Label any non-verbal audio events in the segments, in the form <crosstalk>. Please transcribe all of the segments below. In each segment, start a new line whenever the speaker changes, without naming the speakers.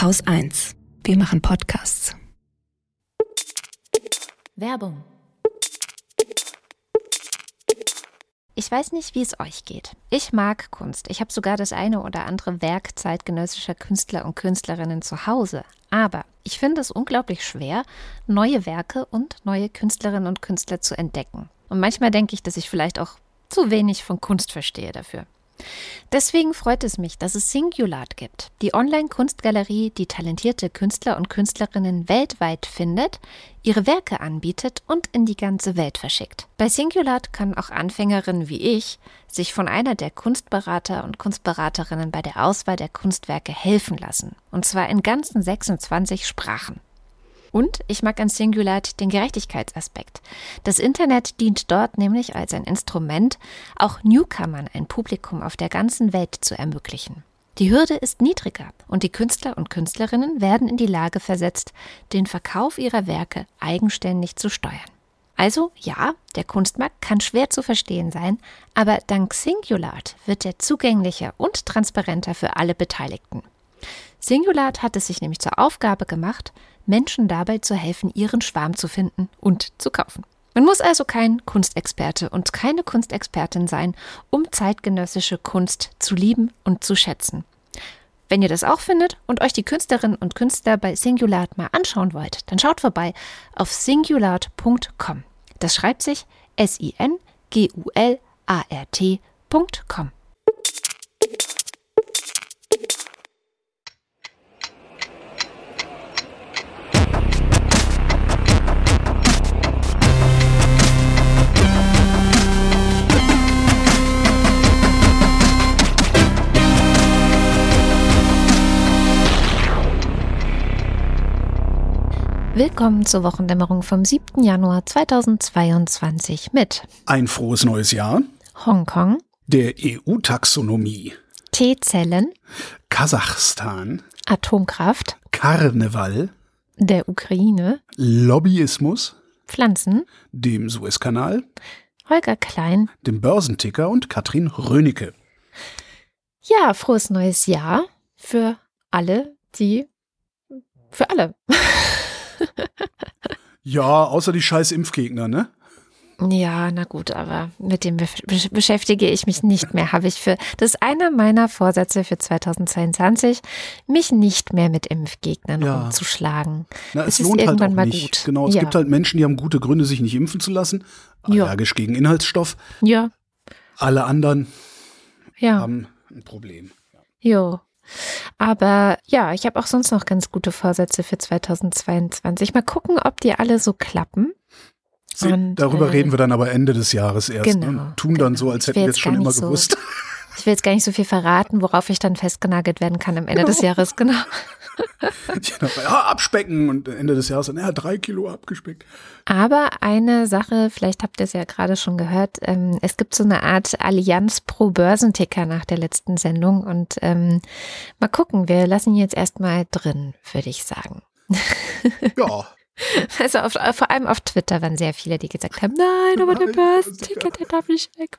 Haus 1. Wir machen Podcasts.
Werbung. Ich weiß nicht, wie es euch geht. Ich mag Kunst. Ich habe sogar das eine oder andere Werk zeitgenössischer Künstler und Künstlerinnen zu Hause. Aber ich finde es unglaublich schwer, neue Werke und neue Künstlerinnen und Künstler zu entdecken. Und manchmal denke ich, dass ich vielleicht auch zu wenig von Kunst verstehe dafür. Deswegen freut es mich, dass es Singulat gibt, die Online-Kunstgalerie, die talentierte Künstler und Künstlerinnen weltweit findet, ihre Werke anbietet und in die ganze Welt verschickt. Bei Singulat können auch Anfängerinnen wie ich sich von einer der Kunstberater und Kunstberaterinnen bei der Auswahl der Kunstwerke helfen lassen, und zwar in ganzen 26 Sprachen. Und ich mag an Singulat den Gerechtigkeitsaspekt. Das Internet dient dort nämlich als ein Instrument, auch Newcomern ein Publikum auf der ganzen Welt zu ermöglichen. Die Hürde ist niedriger und die Künstler und Künstlerinnen werden in die Lage versetzt, den Verkauf ihrer Werke eigenständig zu steuern. Also ja, der Kunstmarkt kann schwer zu verstehen sein, aber dank Singulat wird er zugänglicher und transparenter für alle Beteiligten. Singulat hat es sich nämlich zur Aufgabe gemacht, Menschen dabei zu helfen, ihren Schwarm zu finden und zu kaufen. Man muss also kein Kunstexperte und keine Kunstexpertin sein, um zeitgenössische Kunst zu lieben und zu schätzen. Wenn ihr das auch findet und euch die Künstlerinnen und Künstler bei Singulat mal anschauen wollt, dann schaut vorbei auf singulat.com. Das schreibt sich S-I-N-G-U-L-A-R-T.com. Willkommen zur Wochendämmerung vom 7. Januar 2022 mit
Ein frohes neues Jahr,
Hongkong,
der EU-Taxonomie,
T-Zellen,
Kasachstan,
Atomkraft,
Karneval,
der Ukraine,
Lobbyismus,
Pflanzen,
dem Suezkanal,
Holger Klein.
dem Börsenticker und Katrin Rönecke.
Ja, frohes neues Jahr für alle, die für alle. <laughs> <laughs>
Ja, außer die scheiß Impfgegner, ne?
Ja, na gut, aber mit dem be beschäftige ich mich nicht mehr. Habe ich für das ist einer meiner Vorsätze für 2022, mich nicht mehr mit Impfgegnern
Ja.
rumzuschlagen.
Na,
Es
es,
ist
lohnt halt
irgendwann
auch
mal
nicht.
gut.
Genau, es
Ja.
gibt halt Menschen, die haben gute Gründe, sich nicht impfen zu lassen.
Ja.
Allergisch gegen Inhaltsstoff.
Ja,
Alle anderen
ja,
haben ein Problem.
jo. Aber ja, ich habe auch sonst noch ganz gute Vorsätze für 2022. Mal gucken, ob die alle so klappen.
Sie,
Und,
darüber
äh,
reden wir dann aber Ende des Jahres erst
genau,
und tun dann
genau.
so, als hätten wir es schon immer
so-
gewusst.
Ich will jetzt gar nicht so viel verraten, worauf ich dann festgenagelt werden kann am Ende des Jahres, genau.
ja, abspecken und Ende des Jahres dann, ja, drei Kilo abgespeckt.
Aber eine Sache, vielleicht habt ihr es ja gerade schon gehört, ähm, es gibt so eine Art Allianz pro Börsenticker nach der letzten Sendung und ähm, mal gucken, wir lassen ihn jetzt erstmal drin, würde ich sagen.
Ja, <laughs> <laughs>
Also auf, vor allem auf Twitter waren sehr viele, die gesagt haben, nein, aber der Börsenticker, der darf nicht weg.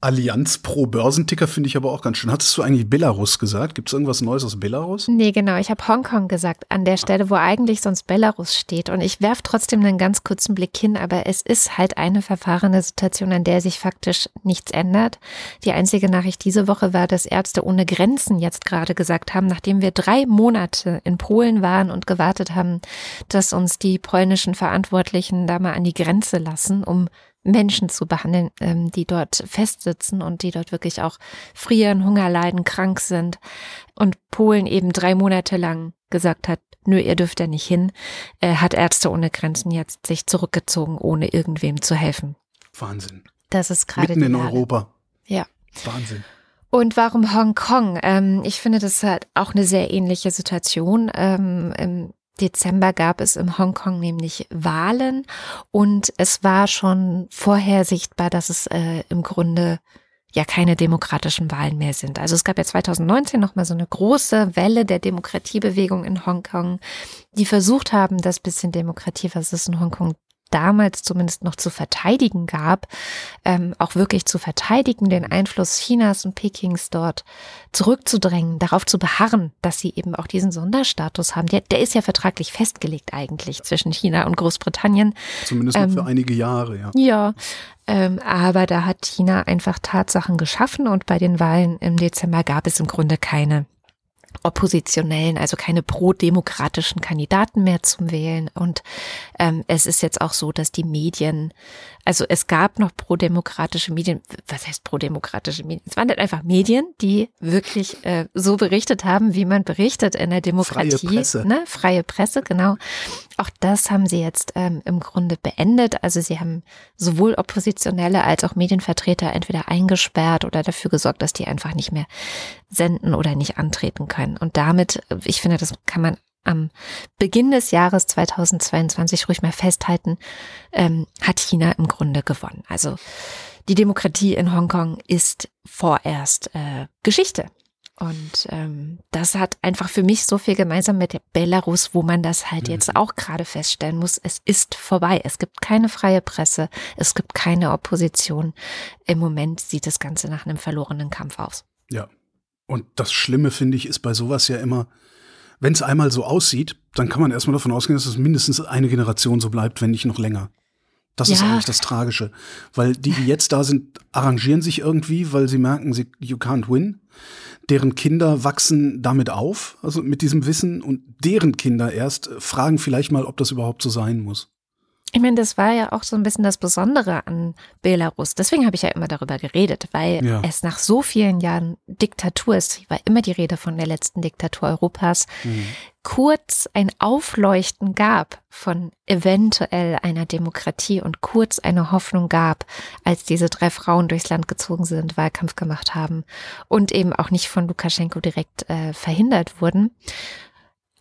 Allianz pro Börsenticker finde ich aber auch ganz schön. Hattest du eigentlich Belarus gesagt? Gibt es irgendwas Neues aus Belarus?
Nee, genau. Ich habe Hongkong gesagt, an der Stelle, wo eigentlich sonst Belarus steht. Und ich werfe trotzdem einen ganz kurzen Blick hin, aber es ist halt eine verfahrene Situation, an der sich faktisch nichts ändert. Die einzige Nachricht diese Woche war, dass Ärzte ohne Grenzen jetzt gerade gesagt haben, nachdem wir drei Monate in Polen waren und gewartet haben, dass uns die polnischen Verantwortlichen da mal an die Grenze lassen, um Menschen zu behandeln, ähm, die dort festsitzen und die dort wirklich auch frieren, Hunger leiden, krank sind. Und Polen eben drei Monate lang gesagt hat, nö, ihr dürft da nicht hin, äh, hat Ärzte ohne Grenzen jetzt sich zurückgezogen, ohne irgendwem zu helfen.
Wahnsinn.
Das ist gerade
Mitten in. Europa.
Ja.
Wahnsinn.
Und warum Hongkong? Ähm, ich finde, das hat auch eine sehr ähnliche Situation. Ähm, Im Dezember gab es in Hongkong nämlich Wahlen und es war schon vorher sichtbar, dass es äh, im Grunde ja keine demokratischen Wahlen mehr sind. Also es gab ja 2019 nochmal so eine große Welle der Demokratiebewegung in Hongkong, die versucht haben, das bisschen Demokratie, was es in Hongkong damals zumindest noch zu verteidigen gab, ähm, auch wirklich zu verteidigen, den Einfluss Chinas und Pekings dort zurückzudrängen, darauf zu beharren, dass sie eben auch diesen Sonderstatus haben. Der, der ist ja vertraglich festgelegt eigentlich zwischen China und Großbritannien.
Zumindest ähm, für einige Jahre, ja.
Ja, ähm, aber da hat China einfach Tatsachen geschaffen und bei den Wahlen im Dezember gab es im Grunde keine oppositionellen, also keine pro-demokratischen Kandidaten mehr zum Wählen. Und ähm, es ist jetzt auch so, dass die Medien, also es gab noch pro-demokratische Medien, was heißt pro-demokratische Medien? Es waren halt einfach Medien, die wirklich äh, so berichtet haben, wie man berichtet in der Demokratie.
Freie Presse.
Ne? Freie Presse, genau. Auch das haben sie jetzt ähm, im Grunde beendet. Also sie haben sowohl Oppositionelle als auch Medienvertreter entweder eingesperrt oder dafür gesorgt, dass die einfach nicht mehr senden oder nicht antreten können. Und damit, ich finde, das kann man am Beginn des Jahres 2022 ruhig mal festhalten, ähm, hat China im Grunde gewonnen. Also die Demokratie in Hongkong ist vorerst äh, Geschichte. Und ähm, das hat einfach für mich so viel gemeinsam mit Belarus, wo man das halt mhm. jetzt auch gerade feststellen muss. Es ist vorbei. Es gibt keine freie Presse. Es gibt keine Opposition. Im Moment sieht das Ganze nach einem verlorenen Kampf aus.
Ja. Und das Schlimme, finde ich, ist bei sowas ja immer, wenn es einmal so aussieht, dann kann man erstmal davon ausgehen, dass es mindestens eine Generation so bleibt, wenn nicht noch länger. Das ja. ist eigentlich das Tragische. Weil die, die jetzt da sind, arrangieren sich irgendwie, weil sie merken, sie, you can't win deren Kinder wachsen damit auf, also mit diesem Wissen und deren Kinder erst fragen vielleicht mal, ob das überhaupt so sein muss.
Ich meine, das war ja auch so ein bisschen das Besondere an Belarus. Deswegen habe ich ja immer darüber geredet, weil ja. es nach so vielen Jahren Diktatur ist, war immer die Rede von der letzten Diktatur Europas, mhm. kurz ein Aufleuchten gab von eventuell einer Demokratie und kurz eine Hoffnung gab, als diese drei Frauen durchs Land gezogen sind, Wahlkampf gemacht haben und eben auch nicht von Lukaschenko direkt äh, verhindert wurden.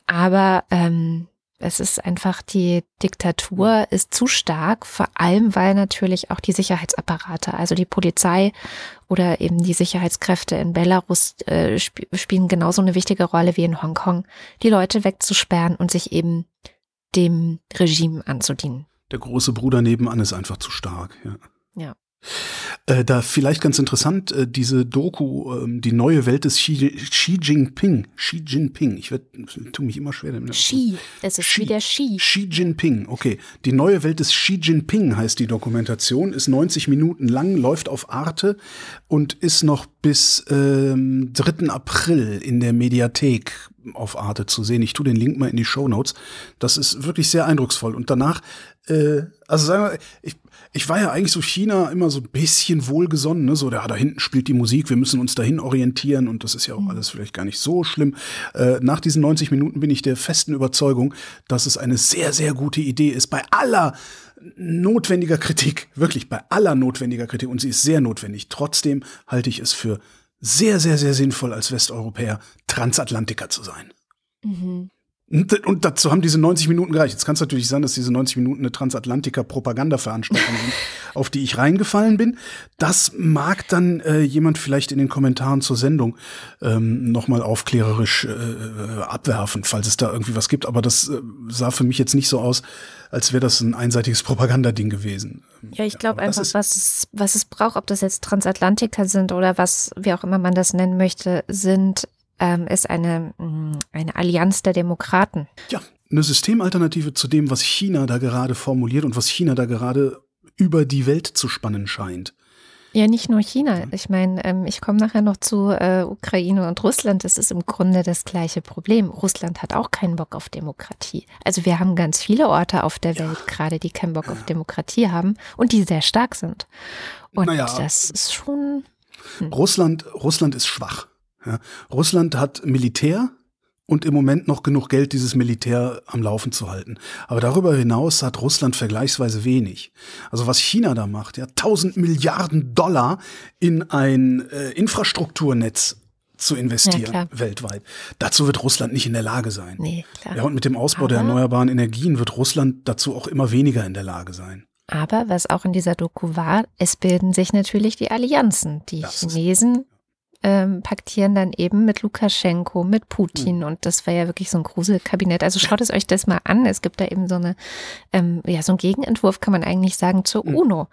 Aber ähm, es ist einfach, die Diktatur ist zu stark, vor allem weil natürlich auch die Sicherheitsapparate, also die Polizei oder eben die Sicherheitskräfte in Belarus äh, sp spielen genauso eine wichtige Rolle wie in Hongkong, die Leute wegzusperren und sich eben dem Regime anzudienen.
Der große Bruder nebenan ist einfach zu stark, ja.
Ja.
Äh, da vielleicht ganz interessant, äh, diese Doku, äh, die neue Welt des Xi, Xi Jinping. Xi Jinping. Ich tue mich immer schwer damit.
Xi, es ist Xi, wie der Xi.
Xi Jinping, okay. Die neue Welt des Xi Jinping heißt die Dokumentation, ist 90 Minuten lang, läuft auf Arte und ist noch bis ähm, 3. April in der Mediathek auf Arte zu sehen. Ich tue den Link mal in die Show Notes. Das ist wirklich sehr eindrucksvoll. Und danach, äh, also sagen wir, ich ich war ja eigentlich so China immer so ein bisschen wohlgesonnen, ne? so da, da hinten spielt die Musik, wir müssen uns dahin orientieren und das ist ja auch mhm. alles vielleicht gar nicht so schlimm. Äh, nach diesen 90 Minuten bin ich der festen Überzeugung, dass es eine sehr, sehr gute Idee ist, bei aller notwendiger Kritik, wirklich bei aller notwendiger Kritik, und sie ist sehr notwendig, trotzdem halte ich es für sehr, sehr, sehr sinnvoll, als Westeuropäer Transatlantiker zu sein. Mhm. Und dazu haben diese 90 Minuten gereicht. Jetzt kann es natürlich sein, dass diese 90 Minuten eine Transatlantiker-Propaganda-Veranstaltung sind, <laughs> auf die ich reingefallen bin. Das mag dann äh, jemand vielleicht in den Kommentaren zur Sendung ähm, nochmal aufklärerisch äh, abwerfen, falls es da irgendwie was gibt. Aber das äh, sah für mich jetzt nicht so aus, als wäre das ein einseitiges Propagandading gewesen.
Ja, ich glaube ja, einfach, was es, was es braucht, ob das jetzt Transatlantiker sind oder was, wie auch immer man das nennen möchte, sind ähm, ist eine, mm, eine Allianz der Demokraten.
Ja, eine Systemalternative zu dem, was China da gerade formuliert und was China da gerade über die Welt zu spannen scheint.
Ja, nicht nur China. Ich meine, ähm, ich komme nachher noch zu äh, Ukraine und Russland. Das ist im Grunde das gleiche Problem. Russland hat auch keinen Bock auf Demokratie. Also wir haben ganz viele Orte auf der Welt gerade, die keinen Bock auf Demokratie haben und die sehr stark sind. Und naja, das ist schon.
Hm. Russland, Russland ist schwach. Ja. Russland hat Militär und im Moment noch genug Geld, dieses Militär am Laufen zu halten. Aber darüber hinaus hat Russland vergleichsweise wenig. Also was China da macht, ja, 1000 Milliarden Dollar in ein äh, Infrastrukturnetz zu investieren ja, weltweit. Dazu wird Russland nicht in der Lage sein. Nee, klar. Ja, und mit dem Ausbau Aber der erneuerbaren Energien wird Russland dazu auch immer weniger in der Lage sein.
Aber was auch in dieser Doku war, es bilden sich natürlich die Allianzen. Die das Chinesen ähm, paktieren dann eben mit Lukaschenko, mit Putin mhm. und das war ja wirklich so ein Gruselkabinett. Also schaut es euch das mal an. Es gibt da eben so eine, ähm, ja, so ein Gegenentwurf kann man eigentlich sagen zur mhm. UNO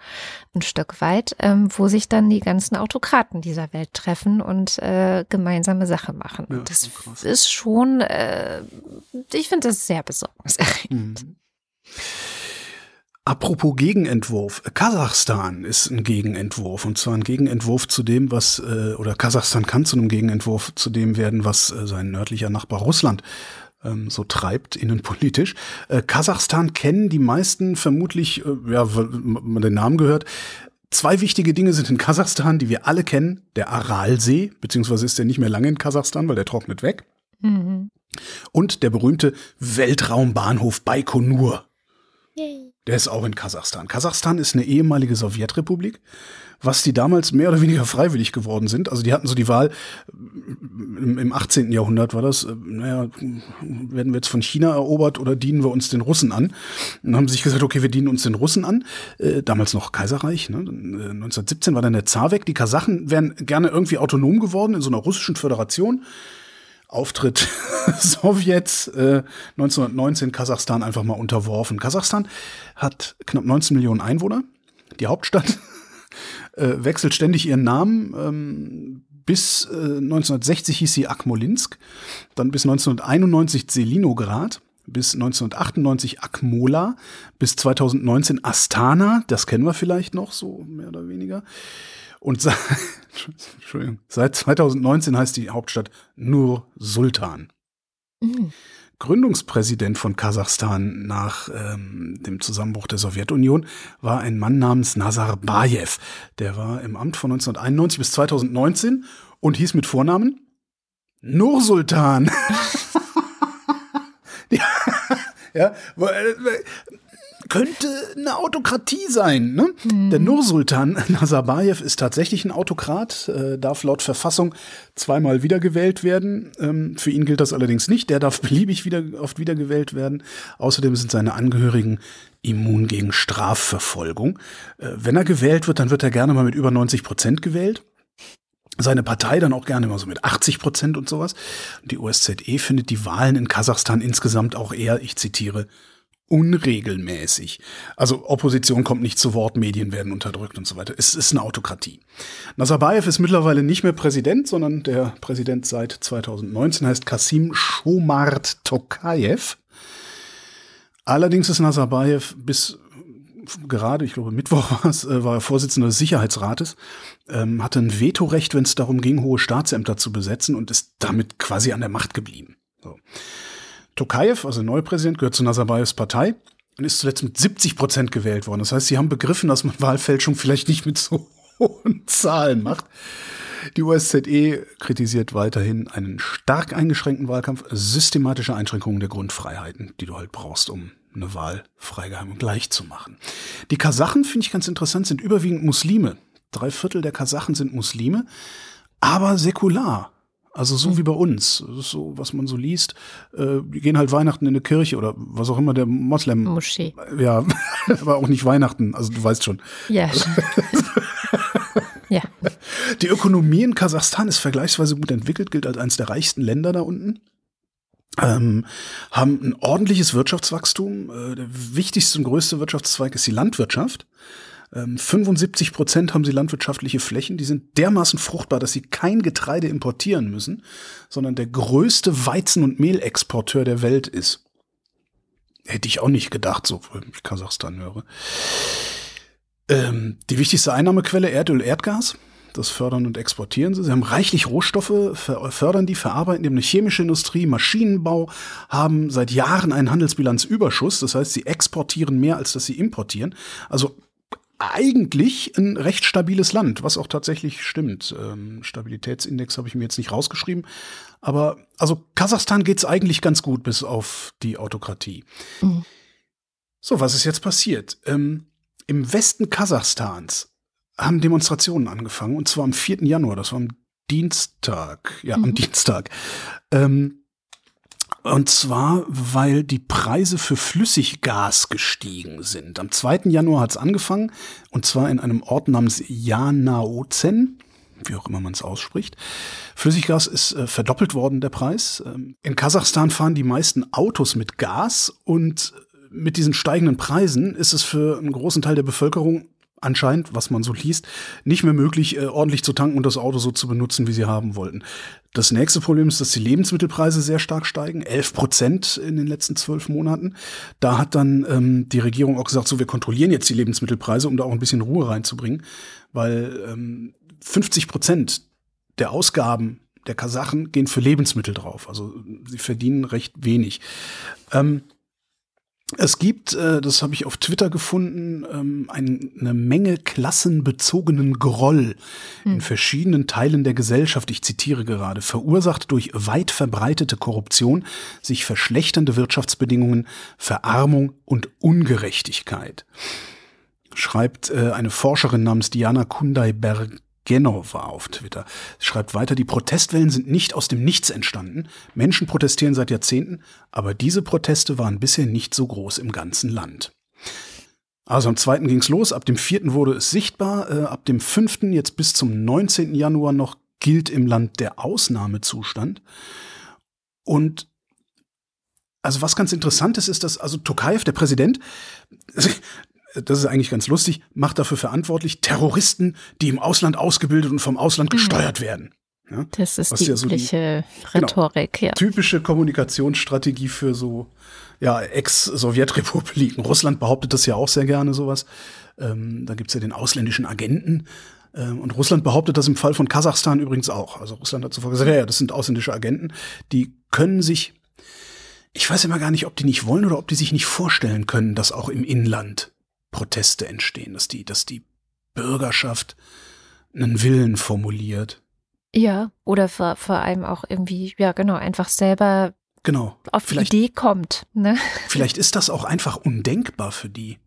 ein Stück weit, ähm, wo sich dann die ganzen Autokraten dieser Welt treffen und äh, gemeinsame Sache machen. Ja, das krass. ist schon, äh, ich finde das sehr besorgniserregend. Mhm.
Apropos Gegenentwurf. Kasachstan ist ein Gegenentwurf und zwar ein Gegenentwurf zu dem, was, äh, oder Kasachstan kann zu einem Gegenentwurf zu dem werden, was äh, sein nördlicher Nachbar Russland ähm, so treibt, innenpolitisch. Äh, Kasachstan kennen die meisten vermutlich, ja, weil man den Namen gehört. Zwei wichtige Dinge sind in Kasachstan, die wir alle kennen. Der Aralsee, beziehungsweise ist der nicht mehr lange in Kasachstan, weil der trocknet weg. Mhm. Und der berühmte Weltraumbahnhof Baikonur. Yay. Der ist auch in Kasachstan. Kasachstan ist eine ehemalige Sowjetrepublik, was die damals mehr oder weniger freiwillig geworden sind. Also die hatten so die Wahl, im 18. Jahrhundert war das, äh, naja, werden wir jetzt von China erobert oder dienen wir uns den Russen an? Und haben sich gesagt, okay, wir dienen uns den Russen an. Äh, damals noch Kaiserreich. Ne? 1917 war dann der Zar weg. Die Kasachen wären gerne irgendwie autonom geworden in so einer russischen Föderation. Auftritt <laughs> Sowjets äh, 1919 Kasachstan einfach mal unterworfen. Kasachstan hat knapp 19 Millionen Einwohner. Die Hauptstadt <laughs> äh, wechselt ständig ihren Namen. Ähm, bis äh, 1960 hieß sie Akmolinsk, dann bis 1991 Selinograd, bis 1998 Akmola, bis 2019 Astana, das kennen wir vielleicht noch so mehr oder weniger. Und <laughs> seit, seit 2019 heißt die Hauptstadt Nur Sultan. Mhm. Gründungspräsident von Kasachstan nach ähm, dem Zusammenbruch der Sowjetunion war ein Mann namens Nazarbayev. Der war im Amt von 1991 bis 2019 und hieß mit Vornamen Nursultan. <laughs> <laughs> ja, ja, äh, könnte eine Autokratie sein. Ne? Mhm. Der Nursultan <laughs> Nazarbayev ist tatsächlich ein Autokrat, äh, darf laut Verfassung zweimal wiedergewählt werden. Ähm, für ihn gilt das allerdings nicht. Der darf <laughs> beliebig wieder, oft wiedergewählt werden. Außerdem sind seine Angehörigen immun gegen Strafverfolgung. Äh, wenn er gewählt wird, dann wird er gerne mal mit über 90 Prozent gewählt seine Partei dann auch gerne immer so mit 80 Prozent und sowas. Die OSZE findet die Wahlen in Kasachstan insgesamt auch eher, ich zitiere, unregelmäßig. Also Opposition kommt nicht zu Wort, Medien werden unterdrückt und so weiter. Es ist eine Autokratie. Nazarbayev ist mittlerweile nicht mehr Präsident, sondern der Präsident seit 2019 heißt Kasim Shomart Tokayev. Allerdings ist Nazarbayev bis gerade, ich glaube Mittwoch war, es, äh, war er Vorsitzender des Sicherheitsrates, ähm, hatte ein Vetorecht, wenn es darum ging, hohe Staatsämter zu besetzen und ist damit quasi an der Macht geblieben. So. Tokayev, also der neue Präsident, gehört zu Nazarbayevs Partei und ist zuletzt mit 70 Prozent gewählt worden. Das heißt, sie haben begriffen, dass man <laughs> Wahlfälschung vielleicht nicht mit so <laughs> hohen Zahlen macht. Die OSZE kritisiert weiterhin einen stark eingeschränkten Wahlkampf, systematische Einschränkungen der Grundfreiheiten, die du halt brauchst, um eine Wahl freigeheim und gleich zu machen. Die Kasachen, finde ich ganz interessant, sind überwiegend Muslime. Drei Viertel der Kasachen sind Muslime, aber säkular. Also so mhm. wie bei uns. So, was man so liest. Äh, die gehen halt Weihnachten in eine Kirche oder was auch immer der Moslem.
Moschee.
Ja, <laughs> aber auch nicht Weihnachten. Also du weißt schon.
Ja. <laughs> ja.
Die Ökonomie in Kasachstan ist vergleichsweise gut entwickelt, gilt als eines der reichsten Länder da unten. Ähm, haben ein ordentliches Wirtschaftswachstum. Äh, der wichtigste und größte Wirtschaftszweig ist die Landwirtschaft. 75 ähm, Prozent haben sie landwirtschaftliche Flächen, die sind dermaßen fruchtbar, dass sie kein Getreide importieren müssen, sondern der größte Weizen- und Mehlexporteur der Welt ist. Hätte ich auch nicht gedacht, so ich Kasachstan höre. Ähm, die wichtigste Einnahmequelle Erdöl, Erdgas. Das fördern und exportieren sie. Sie haben reichlich Rohstoffe, fördern die, verarbeiten die haben eine chemische Industrie, Maschinenbau, haben seit Jahren einen Handelsbilanzüberschuss. Das heißt, sie exportieren mehr, als dass sie importieren. Also eigentlich ein recht stabiles Land, was auch tatsächlich stimmt. Ähm, Stabilitätsindex habe ich mir jetzt nicht rausgeschrieben. Aber also Kasachstan geht's eigentlich ganz gut, bis auf die Autokratie. Mhm. So, was ist jetzt passiert? Ähm, Im Westen Kasachstans haben Demonstrationen angefangen, und zwar am 4. Januar, das war am Dienstag, ja, mhm. am Dienstag. Ähm, und zwar, weil die Preise für Flüssiggas gestiegen sind. Am 2. Januar hat es angefangen, und zwar in einem Ort namens Janaozen. wie auch immer man es ausspricht. Flüssiggas ist äh, verdoppelt worden, der Preis. Ähm, in Kasachstan fahren die meisten Autos mit Gas und mit diesen steigenden Preisen ist es für einen großen Teil der Bevölkerung anscheinend, was man so liest, nicht mehr möglich, äh, ordentlich zu tanken und das Auto so zu benutzen, wie sie haben wollten. Das nächste Problem ist, dass die Lebensmittelpreise sehr stark steigen, 11 Prozent in den letzten zwölf Monaten. Da hat dann ähm, die Regierung auch gesagt, so wir kontrollieren jetzt die Lebensmittelpreise, um da auch ein bisschen Ruhe reinzubringen, weil ähm, 50 Prozent der Ausgaben der Kasachen gehen für Lebensmittel drauf. Also sie verdienen recht wenig. Ähm, es gibt, äh, das habe ich auf Twitter gefunden, ähm, eine Menge klassenbezogenen Groll hm. in verschiedenen Teilen der Gesellschaft. Ich zitiere gerade, verursacht durch weit verbreitete Korruption, sich verschlechternde Wirtschaftsbedingungen, Verarmung und Ungerechtigkeit. Schreibt äh, eine Forscherin namens Diana Kundai-Berg Genova auf Twitter. Sie schreibt weiter, die Protestwellen sind nicht aus dem Nichts entstanden. Menschen protestieren seit Jahrzehnten, aber diese Proteste waren bisher nicht so groß im ganzen Land. Also am 2. ging's los, ab dem 4. wurde es sichtbar, äh, ab dem 5. jetzt bis zum 19. Januar noch gilt im Land der Ausnahmezustand. Und also was ganz interessant ist, ist, dass also Tokayev, der Präsident, <laughs> das ist eigentlich ganz lustig, macht dafür verantwortlich Terroristen, die im Ausland ausgebildet und vom Ausland mhm. gesteuert werden.
Ja, das ist die ja so übliche die, genau, Rhetorik, genau, ja.
Typische Kommunikationsstrategie für so ja, Ex-Sowjetrepubliken. Russland behauptet das ja auch sehr gerne, sowas. Ähm, da gibt's ja den ausländischen Agenten. Ähm, und Russland behauptet das im Fall von Kasachstan übrigens auch. Also Russland hat zuvor gesagt, ja, ja, das sind ausländische Agenten, die können sich, ich weiß immer gar nicht, ob die nicht wollen oder ob die sich nicht vorstellen können, dass auch im Inland Proteste entstehen, dass die, dass die Bürgerschaft einen Willen formuliert.
Ja, oder vor, vor allem auch irgendwie, ja genau, einfach selber
genau.
auf die Idee kommt. Ne?
Vielleicht ist das auch einfach undenkbar für die.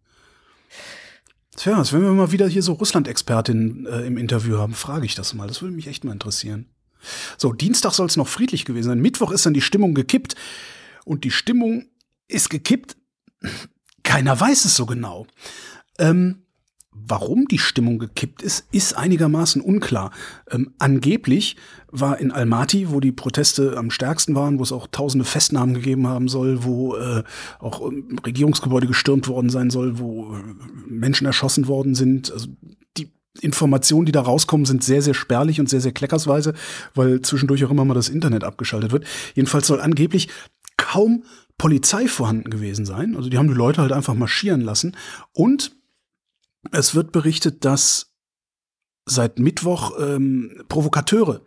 Tja, als wenn wir mal wieder hier so Russland-Expertin äh, im Interview haben, frage ich das mal. Das würde mich echt mal interessieren. So, Dienstag soll es noch friedlich gewesen sein. Mittwoch ist dann die Stimmung gekippt. Und die Stimmung ist gekippt keiner weiß es so genau. Ähm, Warum die Stimmung gekippt ist, ist einigermaßen unklar. Ähm, angeblich war in Almaty, wo die Proteste am stärksten waren, wo es auch tausende Festnahmen gegeben haben soll, wo äh, auch ähm, Regierungsgebäude gestürmt worden sein soll, wo äh, Menschen erschossen worden sind. Also die Informationen, die da rauskommen, sind sehr, sehr spärlich und sehr, sehr kleckersweise, weil zwischendurch auch immer mal das Internet abgeschaltet wird. Jedenfalls soll angeblich kaum Polizei vorhanden gewesen sein. Also die haben die Leute halt einfach marschieren lassen. Und es wird berichtet, dass seit Mittwoch ähm, Provokateure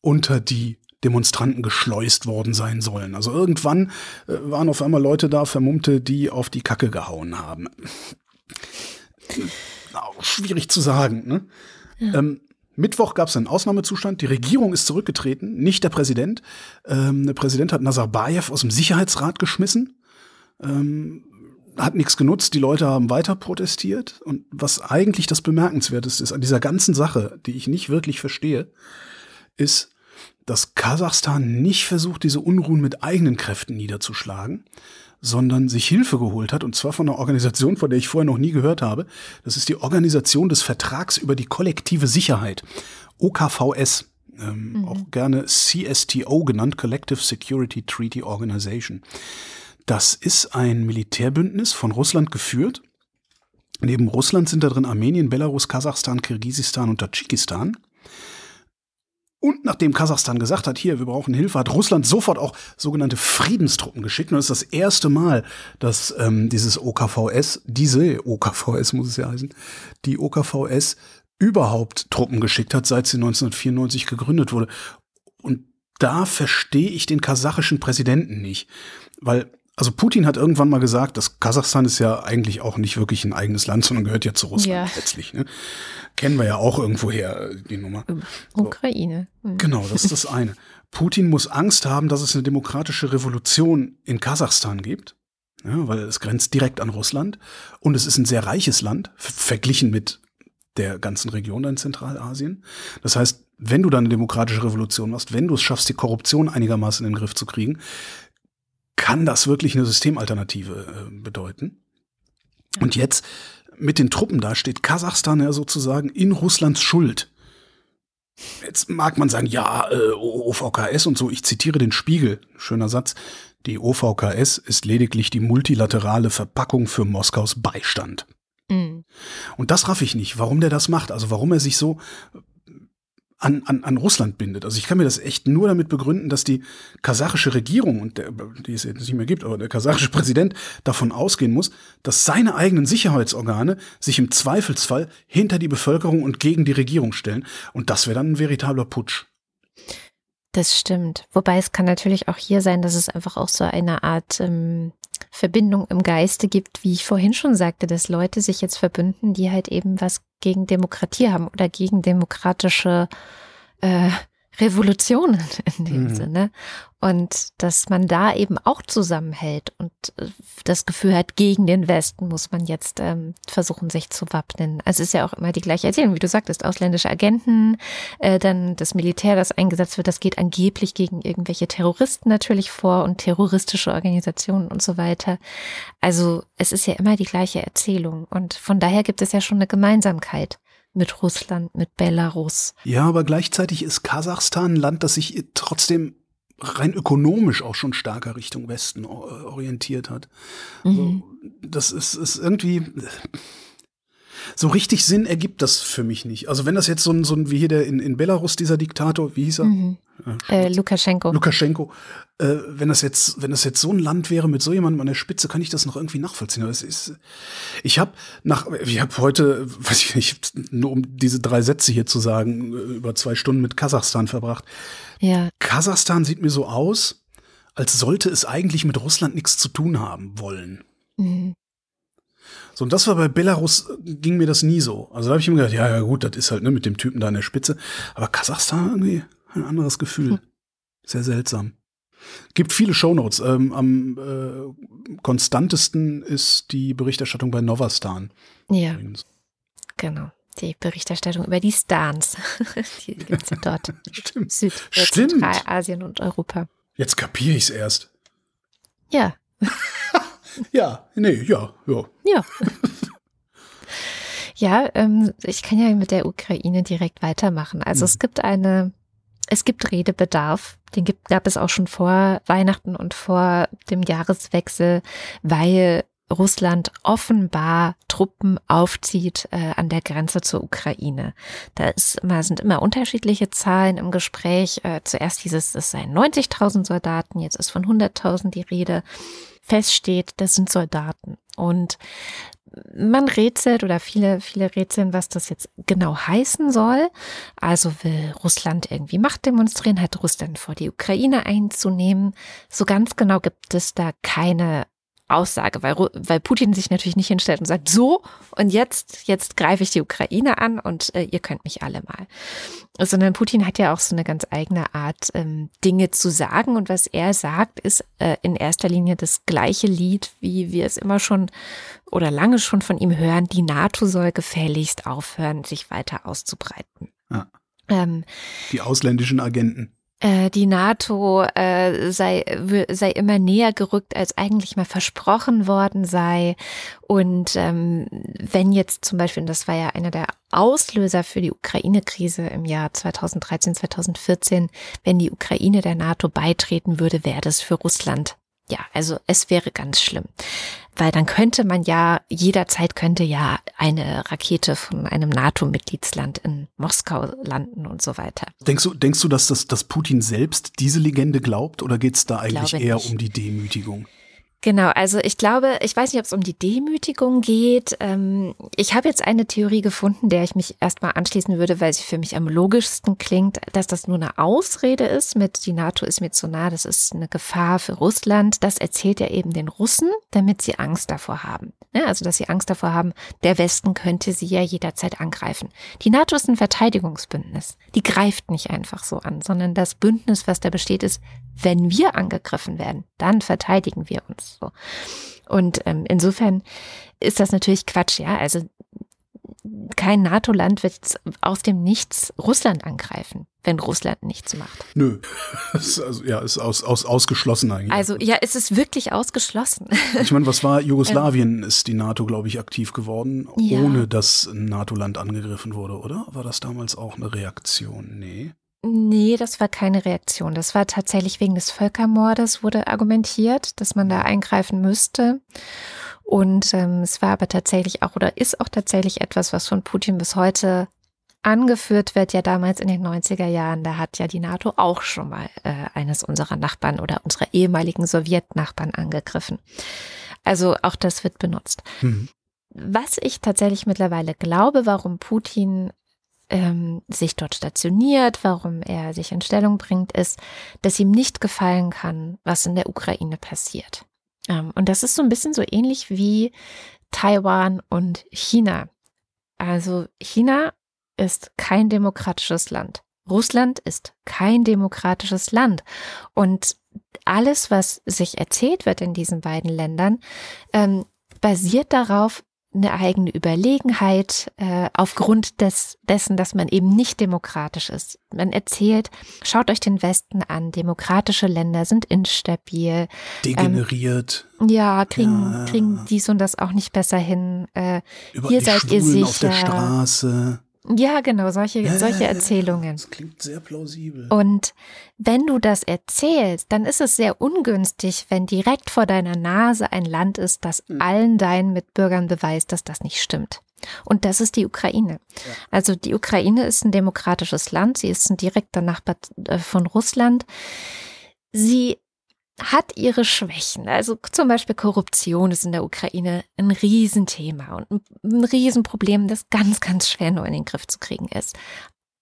unter die Demonstranten geschleust worden sein sollen. Also irgendwann äh, waren auf einmal Leute da, Vermummte, die auf die Kacke gehauen haben. Auch schwierig zu sagen. Ne? Ja. Ähm, Mittwoch gab es einen Ausnahmezustand. Die Regierung ist zurückgetreten, nicht der Präsident. Ähm, der Präsident hat Nazarbayev aus dem Sicherheitsrat geschmissen. Ähm, hat nichts genutzt, die Leute haben weiter protestiert. Und was eigentlich das Bemerkenswerteste ist an dieser ganzen Sache, die ich nicht wirklich verstehe, ist, dass Kasachstan nicht versucht, diese Unruhen mit eigenen Kräften niederzuschlagen, sondern sich Hilfe geholt hat, und zwar von einer Organisation, von der ich vorher noch nie gehört habe. Das ist die Organisation des Vertrags über die kollektive Sicherheit, OKVS, ähm, mhm. auch gerne CSTO genannt, Collective Security Treaty Organization. Das ist ein Militärbündnis von Russland geführt. Neben Russland sind da drin Armenien, Belarus, Kasachstan, Kirgisistan und Tadschikistan. Und nachdem Kasachstan gesagt hat, hier, wir brauchen Hilfe, hat Russland sofort auch sogenannte Friedenstruppen geschickt. Und das ist das erste Mal, dass ähm, dieses OKVS, diese OKVS muss es ja heißen, die OKVS überhaupt Truppen geschickt hat, seit sie 1994 gegründet wurde. Und da verstehe ich den kasachischen Präsidenten nicht. Weil also Putin hat irgendwann mal gesagt, dass Kasachstan ist ja eigentlich auch nicht wirklich ein eigenes Land, sondern gehört ja zu Russland ja. letztlich. Ne? Kennen wir ja auch irgendwoher die Nummer.
So. Ukraine.
Mhm. Genau, das ist das <laughs> eine. Putin muss Angst haben, dass es eine demokratische Revolution in Kasachstan gibt, ja, weil es grenzt direkt an Russland und es ist ein sehr reiches Land verglichen mit der ganzen Region in Zentralasien. Das heißt, wenn du da eine demokratische Revolution machst, wenn du es schaffst, die Korruption einigermaßen in den Griff zu kriegen, kann das wirklich eine Systemalternative äh, bedeuten. Und jetzt mit den Truppen da steht Kasachstan ja sozusagen in Russlands Schuld. Jetzt mag man sagen, ja, äh, OVKS und so, ich zitiere den Spiegel, schöner Satz, die OVKS ist lediglich die multilaterale Verpackung für Moskaus Beistand. Mhm. Und das raff ich nicht, warum der das macht, also warum er sich so an, an, an Russland bindet. Also ich kann mir das echt nur damit begründen, dass die kasachische Regierung, und der, die es jetzt nicht mehr gibt, aber der kasachische <laughs> Präsident davon ausgehen muss, dass seine eigenen Sicherheitsorgane sich im Zweifelsfall hinter die Bevölkerung und gegen die Regierung stellen. Und das wäre dann ein veritabler Putsch.
Das stimmt. Wobei es kann natürlich auch hier sein, dass es einfach auch so eine Art ähm, Verbindung im Geiste gibt, wie ich vorhin schon sagte, dass Leute sich jetzt verbünden, die halt eben was gegen Demokratie haben oder gegen demokratische äh, Revolutionen <laughs> in dem mhm. Sinne. Und dass man da eben auch zusammenhält und äh, das Gefühl hat, gegen den Westen muss man jetzt ähm, versuchen, sich zu wappnen. Also es ist ja auch immer die gleiche Erzählung, wie du sagtest, ausländische Agenten, äh, dann das Militär, das eingesetzt wird, das geht angeblich gegen irgendwelche Terroristen natürlich vor und terroristische Organisationen und so weiter. Also es ist ja immer die gleiche Erzählung und von daher gibt es ja schon eine Gemeinsamkeit mit Russland, mit Belarus.
Ja, aber gleichzeitig ist Kasachstan ein Land, das sich trotzdem rein ökonomisch auch schon stärker Richtung Westen orientiert hat. Mhm. Also, das ist, ist irgendwie so richtig Sinn ergibt das für mich nicht. Also wenn das jetzt so ein, so ein wie hier der in, in Belarus, dieser Diktator, wie hieß er? Mhm.
Äh, Lukaschenko.
Lukaschenko. Äh, wenn das jetzt, wenn das jetzt so ein Land wäre mit so jemandem an der Spitze, kann ich das noch irgendwie nachvollziehen. Aber es ist, ich habe nach, ich habe heute, weiß ich nicht, nur um diese drei Sätze hier zu sagen, über zwei Stunden mit Kasachstan verbracht. Ja. Kasachstan sieht mir so aus, als sollte es eigentlich mit Russland nichts zu tun haben wollen. Mhm. So, und das war bei Belarus, ging mir das nie so. Also da habe ich immer gedacht, ja, ja gut, das ist halt ne, mit dem Typen da an der Spitze. Aber Kasachstan irgendwie ein anderes Gefühl. Hm. Sehr seltsam. Gibt viele Shownotes. Ähm, am äh, konstantesten ist die Berichterstattung bei Novastan.
Ja. Übrigens. Genau. Die Berichterstattung über die Stans. <laughs> die gibt es ja dort. <laughs>
Stimmt. Süd Stimmt.
Zentralasien und Europa.
Jetzt kapiere ich es erst.
Ja. <laughs>
Ja, nee, ja, ja.
Ja. <laughs> ja, ähm, ich kann ja mit der Ukraine direkt weitermachen. Also hm. es gibt eine, es gibt Redebedarf. Den gibt, gab es auch schon vor Weihnachten und vor dem Jahreswechsel, weil Russland offenbar Truppen aufzieht äh, an der Grenze zur Ukraine. Da ist immer, sind immer unterschiedliche Zahlen im Gespräch. Äh, zuerst hieß es, es seien 90.000 Soldaten, jetzt ist von 100.000 die Rede feststeht, das sind Soldaten. Und man rätselt oder viele, viele rätseln, was das jetzt genau heißen soll. Also will Russland irgendwie Macht demonstrieren, hat Russland vor, die Ukraine einzunehmen. So ganz genau gibt es da keine Aussage, weil, weil Putin sich natürlich nicht hinstellt und sagt, so, und jetzt, jetzt greife ich die Ukraine an und äh, ihr könnt mich alle mal. Sondern Putin hat ja auch so eine ganz eigene Art, ähm, Dinge zu sagen. Und was er sagt, ist äh, in erster Linie das gleiche Lied, wie wir es immer schon oder lange schon von ihm hören. Die NATO soll gefälligst aufhören, sich weiter auszubreiten. Ja.
Ähm, die ausländischen Agenten
die NATO äh, sei, sei immer näher gerückt, als eigentlich mal versprochen worden sei. Und ähm, wenn jetzt zum Beispiel, und das war ja einer der Auslöser für die Ukraine-Krise im Jahr 2013, 2014, wenn die Ukraine der NATO beitreten würde, wäre das für Russland ja, also es wäre ganz schlimm. Weil dann könnte man ja, jederzeit könnte ja eine Rakete von einem NATO-Mitgliedsland in Moskau landen und so weiter.
Denkst du, denkst du, dass, das, dass Putin selbst diese Legende glaubt oder geht es da eigentlich eher nicht. um die Demütigung?
Genau, also ich glaube, ich weiß nicht, ob es um die Demütigung geht. Ähm, ich habe jetzt eine Theorie gefunden, der ich mich erstmal anschließen würde, weil sie für mich am logischsten klingt, dass das nur eine Ausrede ist mit die NATO ist mir zu nah, das ist eine Gefahr für Russland. Das erzählt er eben den Russen, damit sie Angst davor haben. Ja, also dass sie Angst davor haben, der Westen könnte sie ja jederzeit angreifen. Die NATO ist ein Verteidigungsbündnis. Die greift nicht einfach so an, sondern das Bündnis, was da besteht, ist, wenn wir angegriffen werden, dann verteidigen wir uns. So. Und ähm, insofern ist das natürlich Quatsch, ja. Also kein NATO-Land wird aus dem Nichts Russland angreifen, wenn Russland nichts macht.
Nö. <laughs> ist also, ja, ist aus, aus, ausgeschlossen eigentlich.
Also ja, es ist wirklich ausgeschlossen.
Ich meine, was war <laughs> Jugoslawien? ist die NATO, glaube ich, aktiv geworden,
Ja.
ohne dass ein NATO-Land angegriffen wurde, oder? War das damals auch eine Reaktion? Nee.
Nee, das war keine Reaktion. Das war tatsächlich wegen des Völkermordes, wurde argumentiert, dass man da eingreifen müsste. Und ähm, es war aber tatsächlich auch oder ist auch tatsächlich etwas, was von Putin bis heute angeführt wird. Ja, damals in den 90er Jahren, da hat ja die NATO auch schon mal äh, eines unserer Nachbarn oder unserer ehemaligen Sowjetnachbarn angegriffen. Also auch das wird benutzt.
Hm.
Was ich tatsächlich mittlerweile glaube, warum Putin ähm, sich dort stationiert, warum er sich in Stellung bringt, ist, dass ihm nicht gefallen kann, was in der Ukraine passiert. Ähm, und das ist so ein bisschen so ähnlich wie Taiwan und China. Also China ist kein demokratisches Land. Russland ist kein demokratisches Land. Und alles, was sich erzählt wird in diesen beiden Ländern, ähm, basiert darauf, eine eigene Überlegenheit äh, aufgrund des, dessen, dass man eben nicht demokratisch ist. Man erzählt, schaut euch den Westen an, demokratische Länder sind instabil,
Degeneriert.
ja, kriegen,
Ja.
kriegen dies und das auch nicht besser hin. Äh,
über
hier
die
seid ihr
Schwulen auf der
sicher.
Straße.
Ja, genau, solche,
Ja,
solche. Erzählungen.
Das klingt sehr plausibel.
Und wenn du das erzählst, dann ist es sehr ungünstig, wenn direkt vor deiner Nase ein Land ist, das
Mhm.
allen deinen Mitbürgern beweist, dass das nicht stimmt. Und das ist die Ukraine.
Ja.
Also die Ukraine ist ein demokratisches Land, sie ist ein direkter Nachbar äh, von Russland. Sie hat ihre Schwächen. Also zum Beispiel Korruption ist in der Ukraine ein Riesenthema und ein- Riesenproblem, das ganz, ganz schwer nur in den Griff zu kriegen ist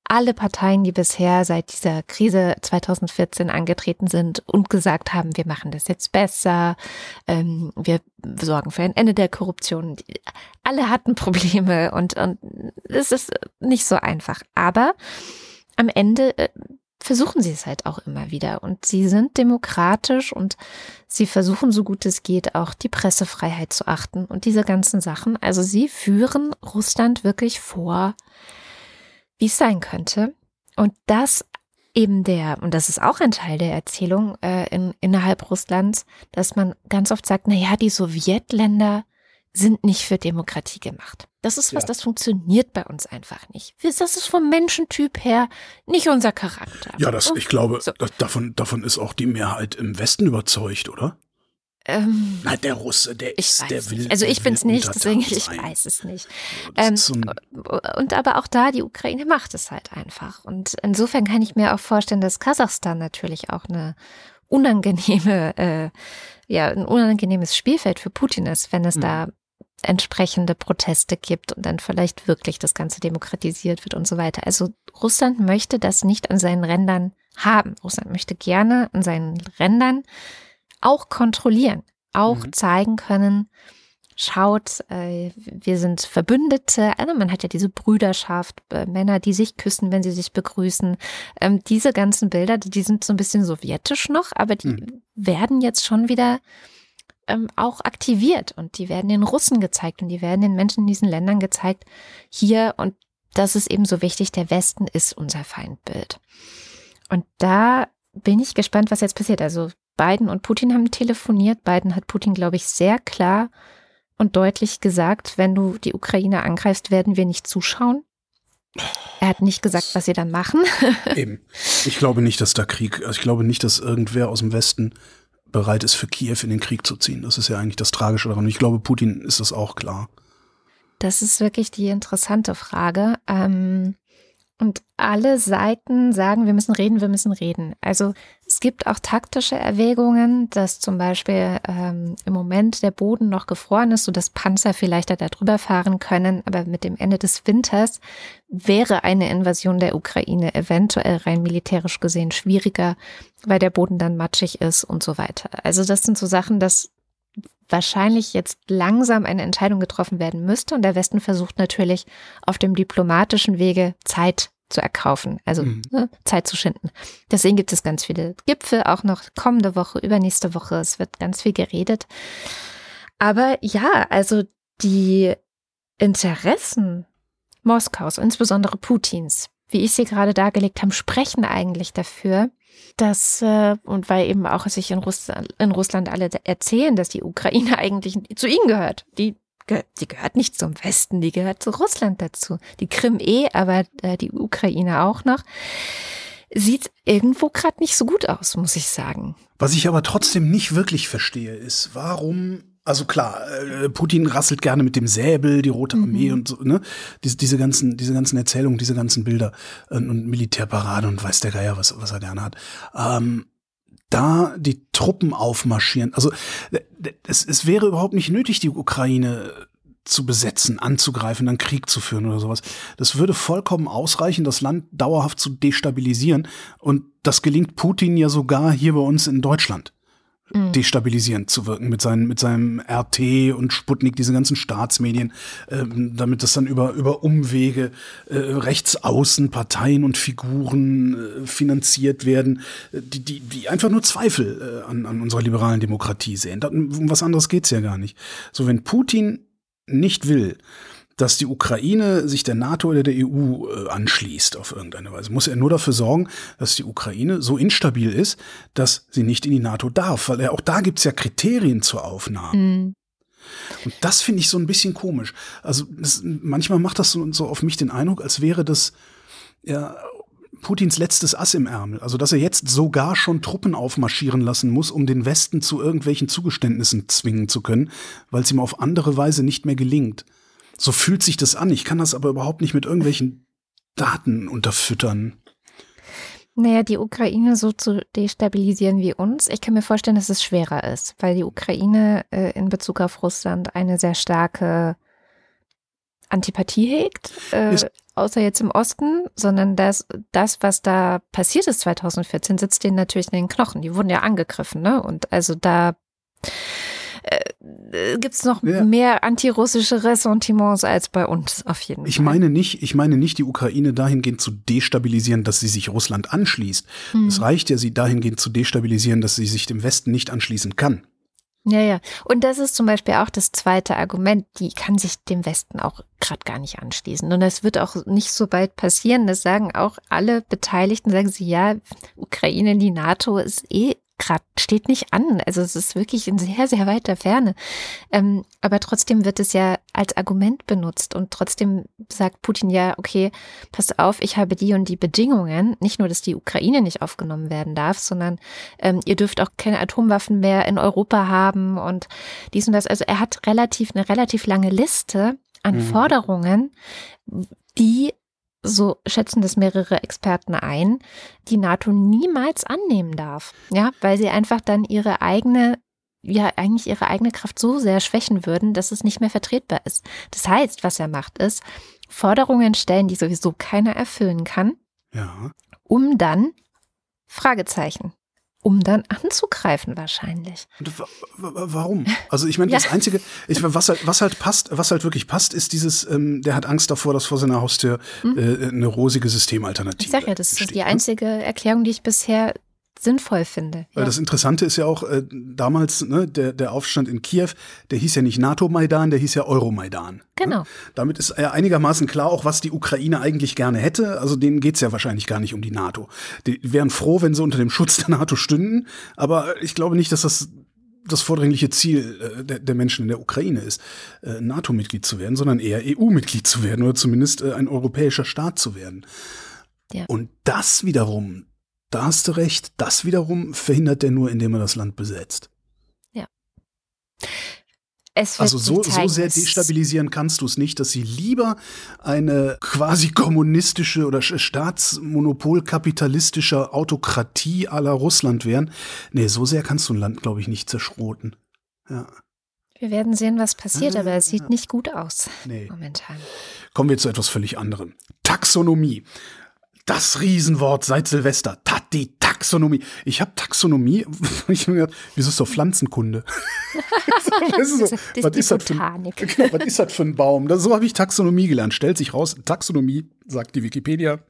alle Parteien, die bisher seit dieser Krise 2014 angetreten sind und gesagt haben, wir machen das jetzt besser, ähm, wir sorgen für ein Ende der Korruption, die, alle hatten Probleme und, und es ist nicht so einfach. Aber am Ende äh, versuchen sie es halt auch immer wieder und sie sind demokratisch und sie versuchen so gut es geht auch die Pressefreiheit zu achten und diese ganzen Sachen. Also sie führen Russland wirklich vor, wie es sein könnte. Und das eben der, und das ist auch ein Teil der Erzählung äh, in, innerhalb Russlands, dass man ganz oft sagt, na ja, die Sowjetländer sind nicht für Demokratie gemacht. Das ist was,
Ja.
das funktioniert bei uns einfach nicht. Das ist vom Menschentyp her nicht unser Charakter.
Ja, das, ich glaube,
So.
da- davon, davon ist auch die Mehrheit im Westen überzeugt, oder?
Ähm,
Nein, der Russe, der ist, der will.
nicht. Also ich bin's
will
nicht, deswegen ich
sein.
weiß es nicht.
Das
Ähm,
so
Und aber auch da, die Ukraine macht es halt einfach. Und insofern kann ich mir auch vorstellen, dass Kasachstan natürlich auch eine unangenehme, äh, ja, ein unangenehmes Spielfeld für Putin ist, wenn es
Mhm.
da entsprechende Proteste gibt und dann vielleicht wirklich das Ganze demokratisiert wird und so weiter. Also Russland möchte das nicht an seinen Rändern haben. Russland möchte gerne an seinen Rändern auch kontrollieren, auch
Mhm.
zeigen können, schaut, äh, wir sind Verbündete. Also man hat ja diese Brüderschaft, äh, Männer, die sich küssen, wenn sie sich begrüßen. Ähm, diese ganzen Bilder, die sind so ein bisschen sowjetisch noch, aber die
Mhm.
werden jetzt schon wieder ähm, auch aktiviert und die werden den Russen gezeigt und die werden den Menschen in diesen Ländern gezeigt. Hier und das ist eben so wichtig, der Westen ist unser Feindbild. Und da bin ich gespannt, was jetzt passiert. Also Biden und Putin haben telefoniert. Biden hat Putin, glaube ich, sehr klar und deutlich gesagt, wenn du die Ukraine angreifst, werden wir nicht zuschauen. Er hat nicht gesagt, was sie dann machen.
eben. Ich glaube nicht, dass da Krieg, also ich glaube nicht, dass irgendwer aus dem Westen bereit ist, für Kiew in den Krieg zu ziehen. Das ist ja eigentlich das Tragische daran. Und ich glaube, Putin ist das auch klar.
Das ist wirklich die interessante Frage. Ähm, und alle Seiten sagen, wir müssen reden, wir müssen reden. Also es gibt auch taktische Erwägungen, dass zum Beispiel ähm, im Moment der Boden noch gefroren ist, sodass Panzer vielleicht da drüber fahren können. Aber mit dem Ende des Winters wäre eine Invasion der Ukraine eventuell rein militärisch gesehen schwieriger, weil der Boden dann matschig ist und so weiter. Also das sind so Sachen, dass wahrscheinlich jetzt langsam eine Entscheidung getroffen werden müsste. Und der Westen versucht natürlich auf dem diplomatischen Wege Zeit zu erkaufen, also
Mhm.
ne, Zeit zu schinden. Deswegen gibt es ganz viele Gipfel, auch noch kommende Woche, übernächste Woche. Es wird ganz viel geredet. Aber ja, also die Interessen Moskaus, insbesondere Putins, wie ich sie gerade dargelegt habe, sprechen eigentlich dafür, dass, äh, und weil eben auch sich in Russland, in Russland alle erzählen, dass die Ukraine <laughs> eigentlich zu ihnen gehört. Die, die gehört nicht zum Westen, die gehört zu Russland dazu. Die Krim eh, aber äh, die Ukraine auch noch. Sieht irgendwo gerade nicht so gut aus, muss ich sagen.
Was ich aber trotzdem nicht wirklich verstehe, ist, warum also klar, äh, Putin rasselt gerne mit dem Säbel, die Rote Armee mhm. und so, ne? Diese, diese ganzen, diese ganzen Erzählungen, diese ganzen Bilder äh, und Militärparade und weiß der Geier, was, was er gerne hat. Ähm, da die Truppen aufmarschieren. Also es, es wäre überhaupt nicht nötig, die Ukraine zu besetzen, anzugreifen, dann Krieg zu führen oder sowas. Das würde vollkommen ausreichen, das Land dauerhaft zu destabilisieren. Und das gelingt Putin ja sogar hier bei uns in Deutschland mhm. destabilisierend zu wirken mit, seinen, mit seinem RT und Sputnik, diese ganzen Staatsmedien, äh, damit das dann über, über Umwege äh, rechtsaußen Parteien und Figuren äh, finanziert werden, äh, die, die, die einfach nur Zweifel äh, an, an unserer liberalen Demokratie sehen. Um was anderes geht's ja gar nicht. So, wenn Putin nicht will, dass die Ukraine sich der NATO oder der EU äh, anschließt auf irgendeine Weise. Muss er nur dafür sorgen, dass die Ukraine so instabil ist, dass sie nicht in die NATO darf, weil er, auch da gibt's ja Kriterien zur Aufnahme. Mhm. Und das finde ich so ein bisschen komisch. Also das, manchmal macht das so, so auf mich den Eindruck, als wäre das ja Putins letztes Ass im Ärmel. Also dass er jetzt sogar schon Truppen aufmarschieren lassen muss, um den Westen zu irgendwelchen Zugeständnissen zwingen zu können, weil es ihm auf andere Weise nicht mehr gelingt. So fühlt sich das an. Ich kann das aber überhaupt nicht mit irgendwelchen Daten unterfüttern.
Naja, die Ukraine so zu destabilisieren wie uns. Ich kann mir vorstellen, dass es schwerer ist, weil die Ukraine äh, in Bezug auf Russland eine sehr starke Antipathie hegt, äh, außer jetzt im Osten, sondern das, das, was da passiert ist 2014, sitzt denen natürlich in den Knochen. Die wurden ja angegriffen, ne? Und also da äh, gibt es noch ja. mehr antirussische Ressentiments als bei uns auf jeden
Fall. Ich meine nicht, ich meine nicht, die Ukraine dahingehend zu destabilisieren, dass sie sich Russland anschließt. Hm. Es reicht ja, sie dahingehend zu destabilisieren, dass sie sich dem Westen nicht anschließen kann.
Ja, ja. Und das ist zum Beispiel auch das zweite Argument. Die kann sich dem Westen auch gerade gar nicht anschließen. Und das wird auch nicht so bald passieren. Das sagen auch alle Beteiligten, sagen sie, ja, Ukraine, die NATO ist eh gerade steht nicht an. Also es ist wirklich in sehr, sehr weiter Ferne. Ähm, aber trotzdem wird es ja als Argument benutzt und trotzdem sagt Putin ja, okay, passt auf, ich habe die und die Bedingungen. Nicht nur, dass die Ukraine nicht aufgenommen werden darf, sondern ähm, ihr dürft auch keine Atomwaffen mehr in Europa haben und dies und das. Also er hat relativ eine relativ lange Liste an mhm. Forderungen, die so schätzen das mehrere Experten ein, die NATO niemals annehmen darf. Ja, weil sie einfach dann ihre eigene ja eigentlich ihre eigene Kraft so sehr schwächen würden, dass es nicht mehr vertretbar ist. Das heißt, was er macht, ist Forderungen stellen, die sowieso keiner erfüllen kann,
ja.
um dann Fragezeichen um dann anzugreifen wahrscheinlich.
Warum? Also ich meine, <laughs> ja. das Einzige, ich, was, halt, was halt passt, was halt wirklich passt, ist dieses, ähm, der hat Angst davor, dass vor seiner Haustür hm? äh, eine rosige Systemalternative
Ich sag ja, das ist die ne? einzige Erklärung, die ich bisher sinnvoll finde.
Weil ja. das Interessante ist ja auch, äh, damals, ne, der, der Aufstand in Kiew, der hieß ja nicht NATO-Maidan, der hieß ja Euromaidan. Ne?
Genau.
Ne? Damit ist ja einigermaßen klar auch, was die Ukraine eigentlich gerne hätte. Also denen geht's ja wahrscheinlich gar nicht um die NATO. Die wären froh, wenn sie unter dem Schutz der NATO stünden, aber ich glaube nicht, dass das das vordringliche Ziel äh, der, der, Menschen in der Ukraine ist, äh, NATO-Mitglied zu werden, sondern eher EU-Mitglied zu werden oder zumindest äh, ein europäischer Staat zu werden. Ja. Und das wiederum, da hast du recht. Das wiederum verhindert er nur, indem er das Land besetzt.
Ja.
also so, so sehr destabilisieren kannst du es nicht, dass sie lieber eine quasi kommunistische oder staatsmonopolkapitalistische Autokratie aller Russland wären. Nee, so sehr kannst du ein Land, glaube ich, nicht zerschroten. Ja.
Wir werden sehen, was passiert, ah, aber es sieht ja. nicht gut aus nee. momentan.
Kommen wir zu etwas völlig anderem. Taxonomie das Riesenwort seit Silvester. Tat die Taxonomie. Ich habe Taxonomie, <laughs> ich mir gedacht, wieso ist doch Pflanzenkunde? <laughs> so, so, was, ist das für, genau, <laughs> was ist das für ein Baum? Das, so habe ich Taxonomie gelernt. Stellt sich raus, Taxonomie, sagt die Wikipedia,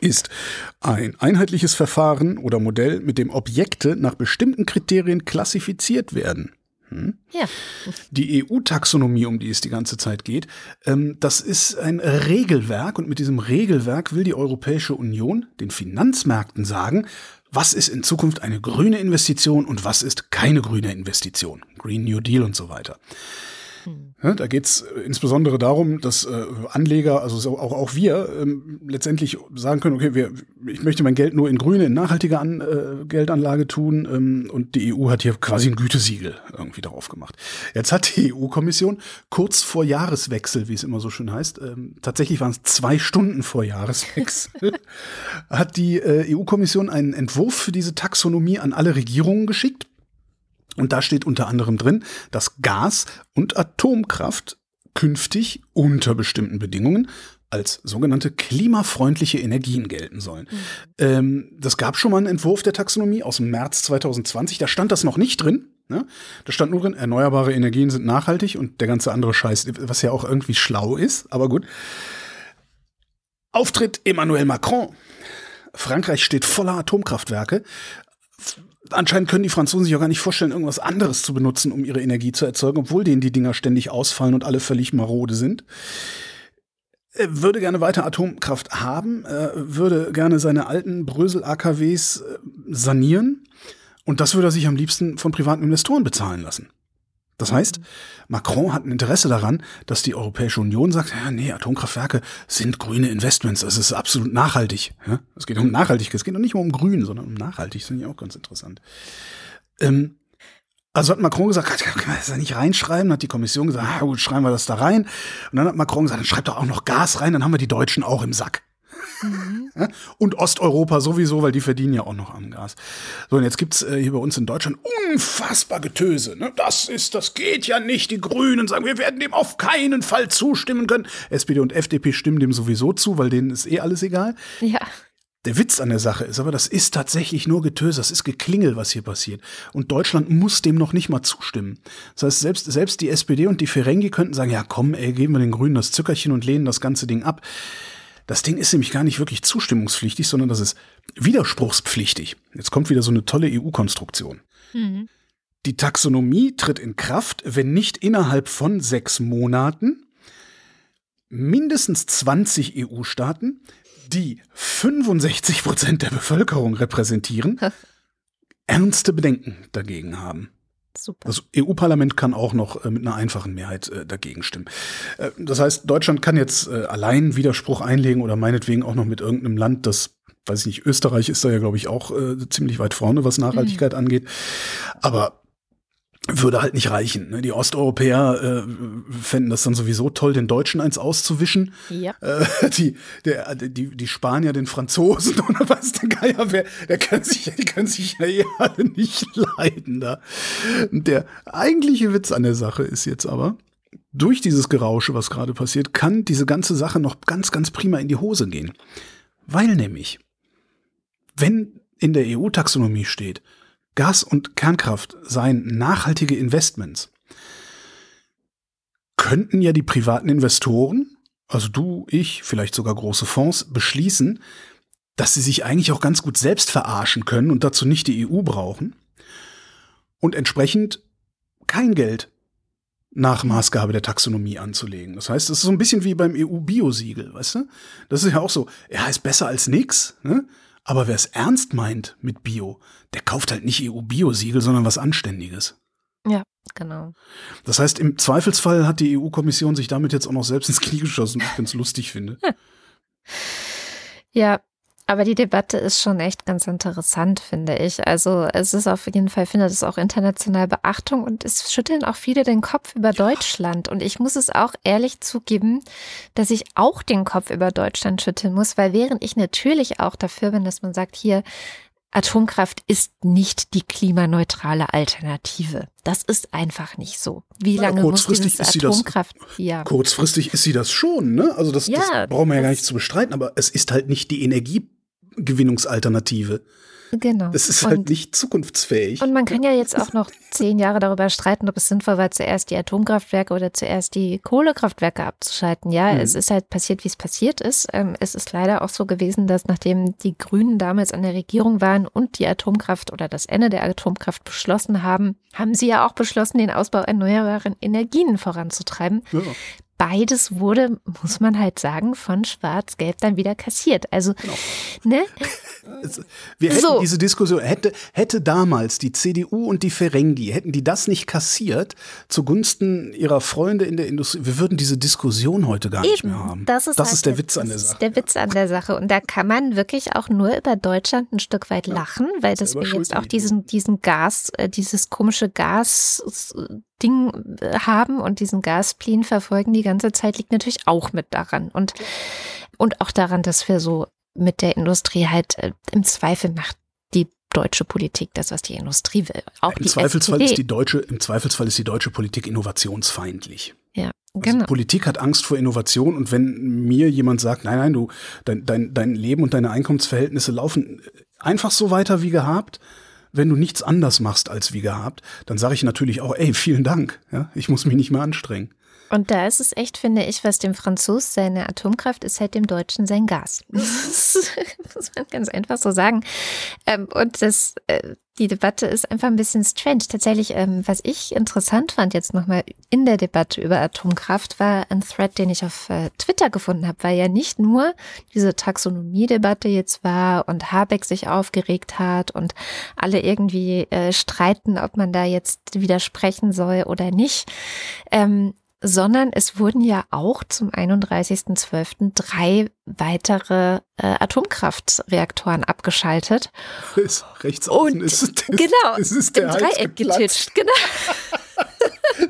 ist ein einheitliches Verfahren oder Modell, mit dem Objekte nach bestimmten Kriterien klassifiziert werden. Hm?
Ja.
Die EU-Taxonomie, um die es die ganze Zeit geht, ähm, das ist ein Regelwerk und mit diesem Regelwerk will die Europäische Union den Finanzmärkten sagen, was ist in Zukunft eine grüne Investition und was ist keine grüne Investition. Green New Deal und so weiter. Ja, da geht es insbesondere darum, dass äh, Anleger, also so auch, auch wir, ähm, letztendlich sagen können, okay, wir, ich möchte mein Geld nur in grüne, in nachhaltige An, äh, Geldanlage tun ähm, und die EU hat hier quasi ein Gütesiegel irgendwie drauf gemacht. Jetzt hat die EU-Kommission kurz vor Jahreswechsel, wie es immer so schön heißt, ähm, tatsächlich waren es zwei Stunden vor Jahreswechsel, <laughs> hat die äh, EU-Kommission einen Entwurf für diese Taxonomie an alle Regierungen geschickt und da steht unter anderem drin, dass Gas und Atomkraft künftig unter bestimmten Bedingungen als sogenannte klimafreundliche Energien gelten sollen. Mhm. Ähm, das gab schon mal einen Entwurf der Taxonomie aus dem März 2020. Da stand das noch nicht drin. Ne? Da stand nur drin, erneuerbare Energien sind nachhaltig und der ganze andere Scheiß, was ja auch irgendwie schlau ist, aber gut. Auftritt Emmanuel Macron. Frankreich steht voller Atomkraftwerke anscheinend können die Franzosen sich auch gar nicht vorstellen, irgendwas anderes zu benutzen, um ihre Energie zu erzeugen, obwohl denen die Dinger ständig ausfallen und alle völlig marode sind. Er würde gerne weiter Atomkraft haben, er würde gerne seine alten Brösel-AKWs äh, sanieren und das würde er sich am liebsten von privaten Investoren bezahlen lassen. Das heißt, Macron hat ein Interesse daran, dass die Europäische Union sagt, ja, nee, Atomkraftwerke sind grüne Investments, das ist absolut nachhaltig. Ja? Es geht um Nachhaltigkeit, es geht noch nicht mal um grün, sondern um nachhaltig, das finde ich auch ganz interessant. Ähm, also hat Macron gesagt, können wir das da nicht reinschreiben? Hat die Kommission gesagt, ah, gut, schreiben wir das da rein. Und dann hat Macron gesagt, dann schreibt doch auch noch Gas rein, dann haben wir die Deutschen auch im Sack. Mhm. Und Osteuropa sowieso, weil die verdienen ja auch noch am Gas. So, und jetzt gibt's äh, hier bei uns in Deutschland unfassbar Getöse. Ne? Das ist, das geht ja nicht. Die Grünen sagen, wir werden dem auf keinen Fall zustimmen können. SPD und FDP stimmen dem sowieso zu, weil denen ist eh alles egal.
Ja.
Der Witz an der Sache ist aber, das ist tatsächlich nur Getöse, das ist Geklingel, was hier passiert. Und Deutschland muss dem noch nicht mal zustimmen. Das heißt, selbst, selbst die SPD und die Ferengi könnten sagen, ja komm, ey, geben wir den Grünen das Zückerchen und lehnen das ganze Ding ab. Das Ding ist nämlich gar nicht wirklich zustimmungspflichtig, sondern das ist widerspruchspflichtig. Jetzt kommt wieder so eine tolle EU-Konstruktion. Mhm. Die Taxonomie tritt in Kraft, wenn nicht innerhalb von sechs Monaten mindestens 20 EU-Staaten, die 65 Prozent der Bevölkerung repräsentieren, ernste Bedenken dagegen haben. Super. Das EU-Parlament kann auch noch äh, mit einer einfachen Mehrheit äh, dagegen stimmen. Äh, das heißt, Deutschland kann jetzt allein Widerspruch einlegen oder meinetwegen auch noch mit irgendeinem Land, das, weiß ich nicht, Österreich ist da ja, glaube ich, auch ziemlich weit vorne, was Nachhaltigkeit mhm. angeht. Aber würde halt nicht reichen. Ne? Die Osteuropäer äh, fänden das dann sowieso toll, den Deutschen eins auszuwischen. Ja. Äh, die, der, die, die Spanier, den Franzosen <laughs> oder was der Geier, wer, der kann sich, die können sich ja eh alle nicht leiden da. Der eigentliche Witz an der Sache ist jetzt aber, durch dieses Gerausche, was gerade passiert, kann diese ganze Sache noch ganz, ganz prima in die Hose gehen. Weil nämlich, wenn in der EU-Taxonomie steht, Gas und Kernkraft seien nachhaltige Investments, könnten ja die privaten Investoren, also du, ich, vielleicht sogar große Fonds, beschließen, dass sie sich eigentlich auch ganz gut selbst verarschen können und dazu nicht die EU brauchen und entsprechend kein Geld nach Maßgabe der Taxonomie anzulegen. Das heißt, das ist so ein bisschen wie beim EU-Biosiegel, weißt du? Das ist ja auch so, er heißt besser als nix, ne? Aber wer es ernst meint mit Bio, der kauft halt nicht EU-Bio-Siegel, sondern was Anständiges.
Ja, genau.
Das heißt, im Zweifelsfall hat die EU-Kommission sich damit jetzt auch noch selbst ins Knie geschossen, was ich ganz lustig finde. <laughs>
Ja, aber die Debatte ist schon echt ganz interessant, finde ich. Also es ist auf jeden Fall, findet es auch international Beachtung und es schütteln auch viele den Kopf über Deutschland. Und ich muss es auch ehrlich zugeben, dass ich auch den Kopf über Deutschland schütteln muss, weil während ich natürlich auch dafür bin, dass man sagt, hier, Atomkraft ist nicht die klimaneutrale Alternative. Das ist einfach nicht so. Wie lange muss dieses Atomkraft?
Das, ja. Kurzfristig ist sie das schon, ne? Also das, ja, das brauchen wir ja gar nicht zu bestreiten, aber es ist halt nicht die Energiegewinnungsalternative.
Genau.
Das ist halt nicht zukunftsfähig.
Und man kann ja jetzt auch noch <laughs> zehn Jahre darüber streiten, ob es sinnvoll war, zuerst die Atomkraftwerke oder zuerst die Kohlekraftwerke abzuschalten. Ja, mhm. es ist halt passiert, wie es passiert ist. Ähm, es ist leider auch so gewesen, dass nachdem die Grünen damals an der Regierung waren und die Atomkraft oder das Ende der Atomkraft beschlossen haben, haben sie ja auch beschlossen, den Ausbau erneuerbaren Energien voranzutreiben. Ja beides wurde, muss man halt sagen, von Schwarz-Gelb dann wieder kassiert. Also, genau. ne?
Wir hätten so. diese Diskussion, hätte, hätte damals die CDU und die Ferengi, hätten die das nicht kassiert zugunsten ihrer Freunde in der Industrie, wir würden diese Diskussion heute gar Eben. nicht mehr haben.
Das ist,
das
halt
ist der Witz an der Sache.
Das ist der Witz an der Sache. Und da kann man wirklich auch nur über Deutschland ein Stück weit lachen, ja, weil das wir jetzt auch diesen, diesen Gas, äh, dieses komische Gas, Ding äh, haben und diesen Gasplan verfolgen die ganze Zeit, liegt natürlich auch mit daran. Und, und auch daran, dass wir so mit der Industrie halt äh, im Zweifel macht die deutsche Politik das, was die Industrie will. Auch
Im
die
Zweifelsfall SPD. ist die deutsche, im Zweifelsfall ist die deutsche Politik innovationsfeindlich.
Ja,
also genau. Politik hat Angst vor Innovation und wenn mir jemand sagt, nein, nein, du, dein, dein, dein Leben und deine Einkommensverhältnisse laufen einfach so weiter wie gehabt, wenn du nichts anders machst als wie gehabt, dann sage ich natürlich auch, ey, vielen Dank. Ja, ich muss mich nicht mehr anstrengen.
Und da ist es echt, finde ich, was dem Franzos seine Atomkraft ist, halt dem Deutschen sein Gas. <laughs> Das muss man ganz einfach so sagen. Ähm, und das, äh, die Debatte ist einfach ein bisschen strange. Tatsächlich, ähm, was ich interessant fand jetzt nochmal in der Debatte über Atomkraft, war ein Thread, den ich auf äh, Twitter gefunden habe, weil ja nicht nur diese Taxonomie-Debatte jetzt war und Habeck sich aufgeregt hat und alle irgendwie äh, streiten, ob man da jetzt widersprechen soll oder nicht. Ähm, sondern es wurden ja auch zum 31.12. drei weitere äh, Atomkraftreaktoren abgeschaltet.
Rechts außen
Und
ist,
genau,
ist, ist der
im Dreieck getitscht. Genau. <laughs>
Nein,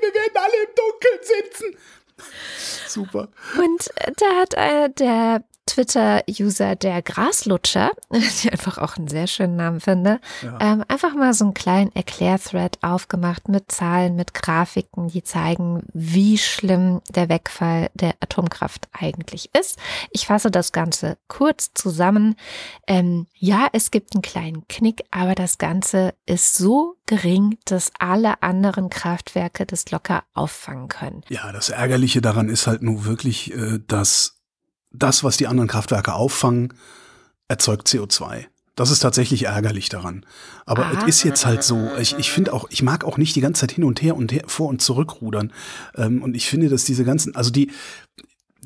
wir werden alle im Dunkeln sitzen. Super.
Und äh, da hat äh, der Twitter-User der Graslutscher, <laughs> die einfach auch einen sehr schönen Namen finde, ja. ähm, einfach mal so einen kleinen Erklärthread aufgemacht mit Zahlen, mit Grafiken, die zeigen, wie schlimm der Wegfall der Atomkraft eigentlich ist. Ich fasse das Ganze kurz zusammen. Ähm, ja, es gibt einen kleinen Knick, aber das Ganze ist so gering, dass alle anderen Kraftwerke das locker auffangen können.
Ja, das Ärgerliche daran ist halt nur wirklich, äh, dass das, was die anderen Kraftwerke auffangen, erzeugt CO2. Das ist tatsächlich ärgerlich daran. Aber ah. es ist jetzt halt so, ich, ich finde auch, ich mag auch nicht die ganze Zeit hin und her und her, vor und zurückrudern. Ähm, und ich finde, dass diese ganzen, also die,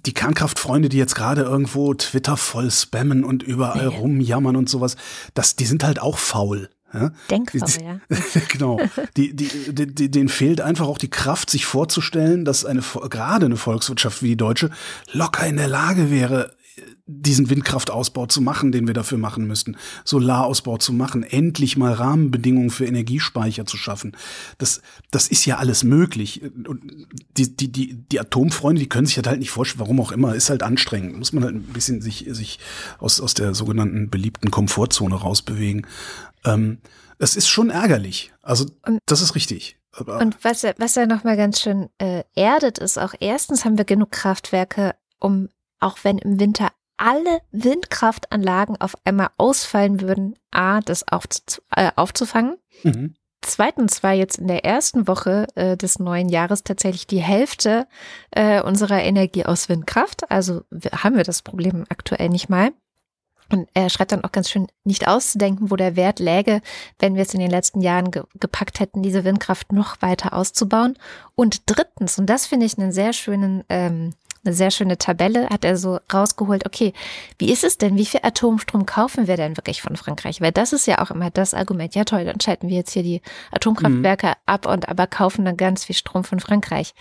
die Kernkraftfreunde, die jetzt gerade irgendwo Twitter voll spammen und überall rumjammern und sowas, das, die sind halt auch faul. Ja?
Denkfaul, ja. <laughs>
genau. Die, die, die, denen fehlt einfach auch die Kraft, sich vorzustellen, dass eine, gerade eine Volkswirtschaft wie die deutsche locker in der Lage wäre, diesen Windkraftausbau zu machen, den wir dafür machen müssten, Solarausbau zu machen, endlich mal Rahmenbedingungen für Energiespeicher zu schaffen. Das, das ist ja alles möglich. Und die, die, die, die Atomfreunde, die können sich halt nicht vorstellen, warum auch immer, ist halt anstrengend. Muss man halt ein bisschen sich, sich aus, aus der sogenannten beliebten Komfortzone rausbewegen. Ähm, es ist schon ärgerlich. Also, und, das ist richtig.
Aber und was er, was er nochmal ganz schön äh, erdet, ist auch erstens haben wir genug Kraftwerke, um, auch wenn im Winter alle Windkraftanlagen auf einmal ausfallen würden, A, das aufzu äh, aufzufangen. Mhm. Zweitens war jetzt in der ersten Woche äh, des neuen Jahres tatsächlich die Hälfte äh, unserer Energie aus Windkraft. Also haben wir das Problem aktuell nicht mal. Und er schreibt dann auch ganz schön, nicht auszudenken, wo der Wert läge, wenn wir es in den letzten Jahren ge gepackt hätten, diese Windkraft noch weiter auszubauen. Und drittens, und das finde ich einen sehr schönen ähm, eine sehr schöne Tabelle, hat er so rausgeholt, okay, wie ist es denn, wie viel Atomstrom kaufen wir denn wirklich von Frankreich? Weil das ist ja auch immer das Argument, ja toll, dann schalten wir jetzt hier die Atomkraftwerke mhm. ab und aber kaufen dann ganz viel Strom von Frankreich.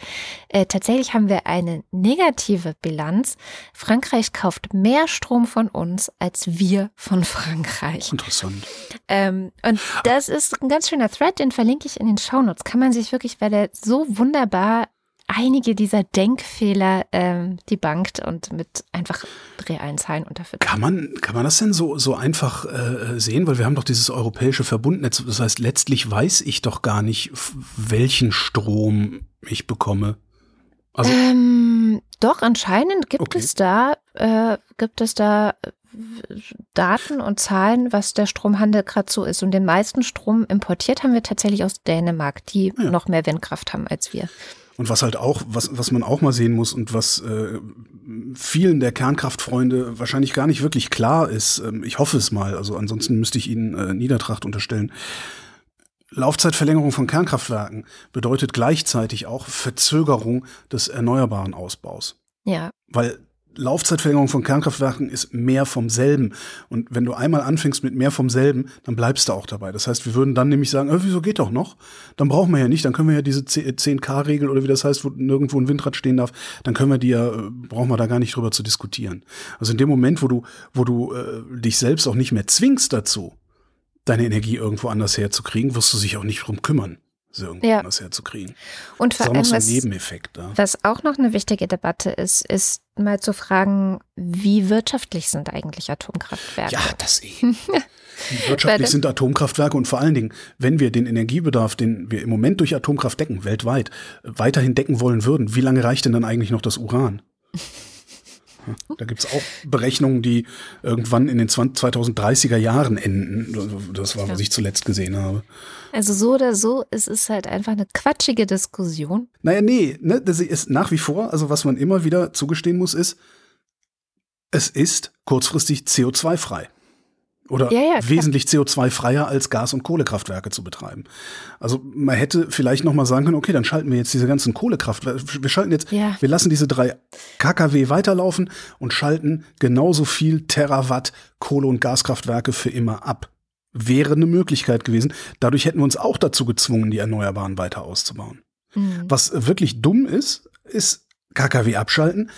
Äh, tatsächlich haben wir eine negative Bilanz. Frankreich kauft mehr Strom von uns als wir von Frankreich.
Interessant.
Ähm, und das ist ein ganz schöner Thread, den verlinke ich in den Shownotes. Kann man sich wirklich, weil er so wunderbar einige dieser Denkfehler ähm, debunked und mit einfach realen Zahlen unterfüttert.
Kann man, kann man das denn so, so einfach äh, sehen? Weil wir haben doch dieses europäische Verbundnetz. Das heißt, letztlich weiß ich doch gar nicht, welchen Strom ich bekomme.
Also, ähm, doch, anscheinend gibt okay. es da, äh, gibt es da Daten und Zahlen, was der Stromhandel gerade so ist. Und den meisten Strom importiert haben wir tatsächlich aus Dänemark, die ja. noch mehr Windkraft haben als wir.
Und was halt auch, was, was man auch mal sehen muss und was äh, vielen der Kernkraftfreunde wahrscheinlich gar nicht wirklich klar ist, ähm, ich hoffe es mal, also ansonsten müsste ich Ihnen äh, Niedertracht unterstellen. Laufzeitverlängerung von Kernkraftwerken bedeutet gleichzeitig auch Verzögerung des erneuerbaren Ausbaus.
Ja.
Weil Laufzeitverlängerung von Kernkraftwerken ist mehr vom selben. Und wenn du einmal anfängst mit mehr vom selben, dann bleibst du auch dabei. Das heißt, wir würden dann nämlich sagen, äh, wieso geht doch noch? Dann brauchen wir ja nicht, dann können wir ja diese 10K-Regel oder wie das heißt, wo nirgendwo ein Windrad stehen darf, dann können wir die ja, äh, brauchen wir da gar nicht drüber zu diskutieren. Also in dem Moment, wo du, wo du äh, dich selbst auch nicht mehr zwingst dazu, deine Energie irgendwo anders herzukriegen, wirst du sich auch nicht drum kümmern sie irgendwo ja. anders herzukriegen.
Und vor allem,
ein Nebeneffekt da.
Was auch noch eine wichtige Debatte ist, ist mal zu fragen, wie wirtschaftlich sind eigentlich Atomkraftwerke?
Ja, das eh. <laughs> Wie wirtschaftlich sind Atomkraftwerke und vor allen Dingen, wenn wir den Energiebedarf, den wir im Moment durch Atomkraft decken, weltweit, weiterhin decken wollen würden, wie lange reicht denn dann eigentlich noch das Uran? <laughs> <laughs> Da gibt es auch Berechnungen, die irgendwann in den 2030er Jahren enden. Das war, was ich zuletzt gesehen habe.
Also so oder so, es ist halt einfach eine quatschige Diskussion.
Naja, nee, ne, das ist nach wie vor, also was man immer wieder zugestehen muss, ist, es ist kurzfristig CO2-frei oder ja, ja, wesentlich CO2-freier als Gas- und Kohlekraftwerke zu betreiben. Also man hätte vielleicht noch mal sagen können, okay, dann schalten wir jetzt diese ganzen Kohlekraftwerke, wir schalten jetzt, ja. wir lassen diese drei KKW weiterlaufen und schalten genauso viel Terawatt Kohle- und Gaskraftwerke für immer ab. Wäre eine Möglichkeit gewesen. Dadurch hätten wir uns auch dazu gezwungen, die Erneuerbaren weiter auszubauen. Mhm. Was wirklich dumm ist, ist KKW abschalten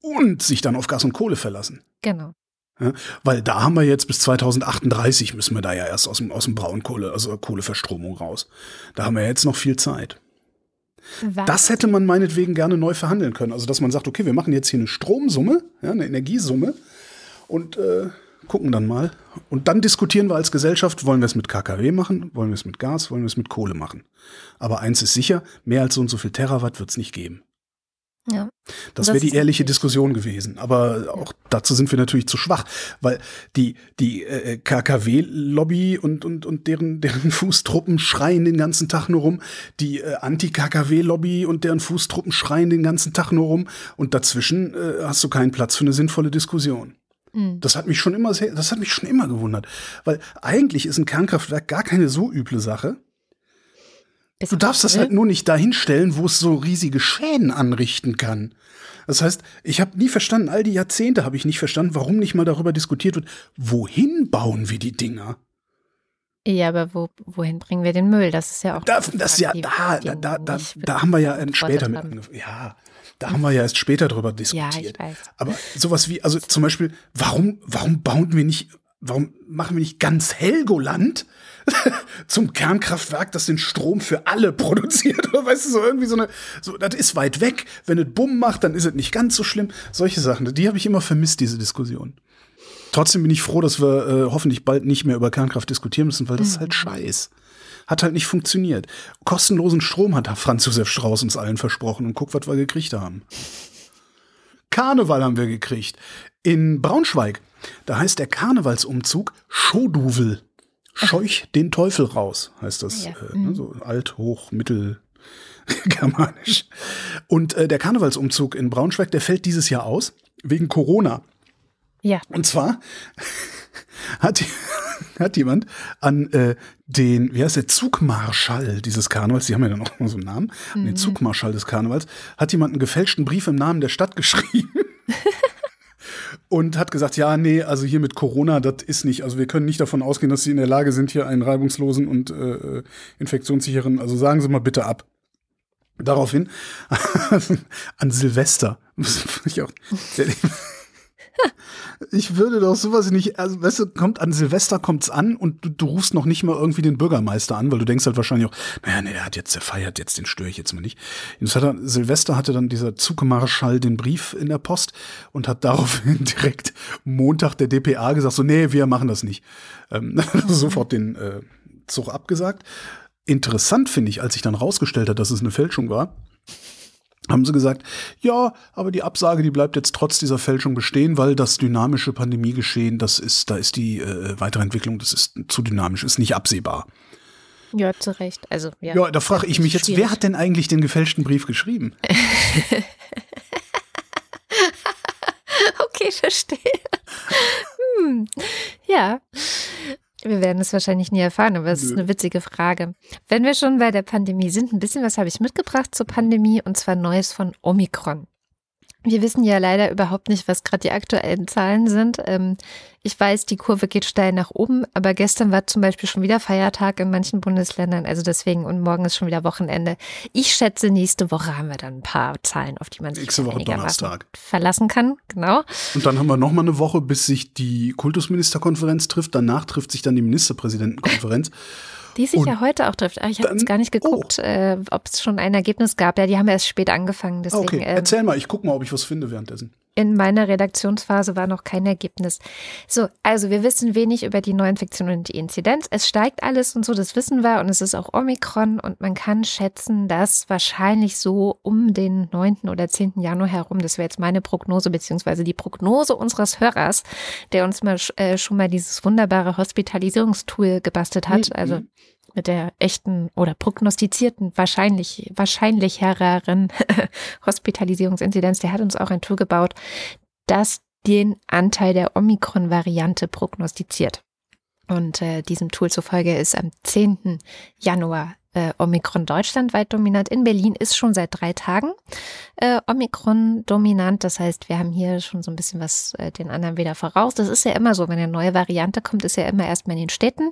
und sich dann auf Gas und Kohle verlassen.
Genau.
Ja, weil da haben wir jetzt bis 2038 müssen wir da ja erst aus dem, aus dem Braunkohle, also Kohleverstromung raus. Da haben wir jetzt noch viel Zeit. Was? Das hätte man meinetwegen gerne neu verhandeln können. Also, dass man sagt, okay, wir machen jetzt hier eine Stromsumme, ja, eine Energiesumme und äh, gucken dann mal. Und dann diskutieren wir als Gesellschaft, wollen wir es mit KKW machen, wollen wir es mit Gas, wollen wir es mit Kohle machen. Aber eins ist sicher, mehr als so und so viel Terawatt wird es nicht geben.
Ja.
Das wäre die ehrliche Diskussion gewesen. Aber auch dazu sind wir natürlich zu schwach, weil die, die äh, KKW-Lobby und, und, und deren, deren <laughs> Fußtruppen schreien den ganzen Tag nur rum. Die äh, Anti-KKW-Lobby und deren Fußtruppen schreien den ganzen Tag nur rum. Und dazwischen äh, hast du keinen Platz für eine sinnvolle Diskussion. Mhm. Das hat mich schon immer sehr, das hat mich schon immer gewundert. Weil eigentlich ist ein Kernkraftwerk gar keine so üble Sache. Du darfst das halt nur nicht dahinstellen, wo es so riesige Schäden anrichten kann. Das heißt, ich habe nie verstanden, all die Jahrzehnte habe ich nicht verstanden, warum nicht mal darüber diskutiert wird, wohin bauen wir die Dinger?
Ja, aber wo, wohin bringen wir den Müll? Das ist ja auch.
Da, das ja, da, da, da, da, da haben wir ja später mit angefangen. Ja, da haben wir ja erst später drüber diskutiert. Ja, ich weiß. Aber sowas wie, also zum Beispiel, warum, warum bauen wir nicht, warum machen wir nicht ganz Helgoland? <laughs> zum Kernkraftwerk, das den Strom für alle produziert. <laughs> Oder weißt du, so irgendwie so eine, so, das ist weit weg. Wenn es Bumm macht, dann ist es nicht ganz so schlimm. Solche Sachen, die habe ich immer vermisst, diese Diskussion. Trotzdem bin ich froh, dass wir äh, hoffentlich bald nicht mehr über Kernkraft diskutieren müssen, weil das ist halt mhm. scheiß. Hat halt nicht funktioniert. Kostenlosen Strom hat Franz Josef Strauß uns allen versprochen und guck, was wir gekriegt haben. Karneval haben wir gekriegt. In Braunschweig, da heißt der Karnevalsumzug Schoduvel. Scheuch den Teufel raus, heißt das. Ja. Äh, ne, mhm. so alt, hoch, mittel. <laughs> Germanisch. Und äh, der Karnevalsumzug in Braunschweig, der fällt dieses Jahr aus, wegen Corona.
Ja.
Und zwar <laughs> hat, hat jemand an äh, den, wie heißt der, Zugmarschall dieses Karnevals, die haben ja dann auch mal so einen Namen, mhm. an den mhm. Zugmarschall des Karnevals, hat jemand einen gefälschten Brief im Namen der Stadt <laughs> geschrieben und hat gesagt, ja, nee, also hier mit Corona, das ist nicht, also wir können nicht davon ausgehen, dass Sie in der Lage sind, hier einen reibungslosen und äh, infektionssicheren, also sagen Sie mal bitte ab. Daraufhin <laughs> an Silvester. <laughs> ich, auch, ich würde doch sowas nicht, also weißt du, kommt an Silvester kommt's an und du, du, rufst noch nicht mal irgendwie den Bürgermeister an, weil du denkst halt wahrscheinlich auch, naja, nee, der hat jetzt, der feiert jetzt, den störe ich jetzt mal nicht. Jetzt hat er, Silvester hatte dann dieser Zugmarschall den Brief in der Post und hat daraufhin <laughs> direkt Montag der DPA gesagt, so, nee, wir machen das nicht. Ähm, <laughs> sofort den äh, Zug abgesagt. Interessant finde ich, als sich dann rausgestellt hat, dass es eine Fälschung war, haben sie gesagt, ja, aber die Absage, die bleibt jetzt trotz dieser Fälschung bestehen, weil das dynamische Pandemiegeschehen, das ist, da ist die äh, Weiterentwicklung, das ist zu dynamisch, ist nicht absehbar.
Ja, zu Recht. Also, ja.
Ja, da frage ich mich jetzt,
Schwierig.
wer hat denn eigentlich den gefälschten Brief geschrieben? <laughs>
Okay, verstehe. Hm. Ja. Wir werden es wahrscheinlich nie erfahren, aber es ist eine witzige Frage. Wenn wir schon bei der Pandemie sind, ein bisschen was habe ich mitgebracht zur Pandemie und zwar Neues von Omikron. Wir wissen ja leider überhaupt nicht, was gerade die aktuellen Zahlen sind. Ähm, ich weiß, die Kurve geht steil nach oben, aber gestern war zum Beispiel schon wieder Feiertag in manchen Bundesländern, also deswegen und morgen ist schon wieder Wochenende. Ich schätze, nächste Woche haben wir dann ein paar Zahlen, auf die man sich
Nächste Woche Donnerstag.
verlassen kann. Genau.
Und dann haben wir noch mal eine Woche, bis sich die Kultusministerkonferenz trifft. Danach trifft sich dann die Ministerpräsidentenkonferenz.
Die sich
Und
ja heute auch trifft. Ah, Ich habe jetzt gar nicht geguckt, äh, ob es schon ein Ergebnis gab. Ja, die haben erst spät angefangen. Deswegen
okay,
ähm,
erzähl mal, ich guck mal, ob ich was finde währenddessen.
In meiner Redaktionsphase war noch kein Ergebnis. So, also wir wissen wenig über die Neuinfektion und die Inzidenz. Es steigt alles und so, das wissen wir. Und es ist auch Omikron. Und man kann schätzen, dass wahrscheinlich so um den 9. oder 10. Januar herum, das wäre jetzt meine Prognose, beziehungsweise die Prognose unseres Hörers, der uns mal äh, schon mal dieses wunderbare Hospitalisierungstool gebastelt hat.
Mhm.
Also mit der echten oder prognostizierten, wahrscheinlich, wahrscheinlich herreren <laughs> Hospitalisierungsinzidenz, der hat uns auch ein Tool gebaut, das den Anteil der Omikron-Variante prognostiziert. Und äh, diesem Tool zufolge ist am 10. Januar äh, Omikron deutschlandweit dominant. In Berlin ist schon seit drei Tagen äh, Omikron dominant. Das heißt, wir haben hier schon so ein bisschen was äh, den anderen wieder voraus. Das ist ja immer so, wenn eine neue Variante kommt, ist ja immer erstmal in den Städten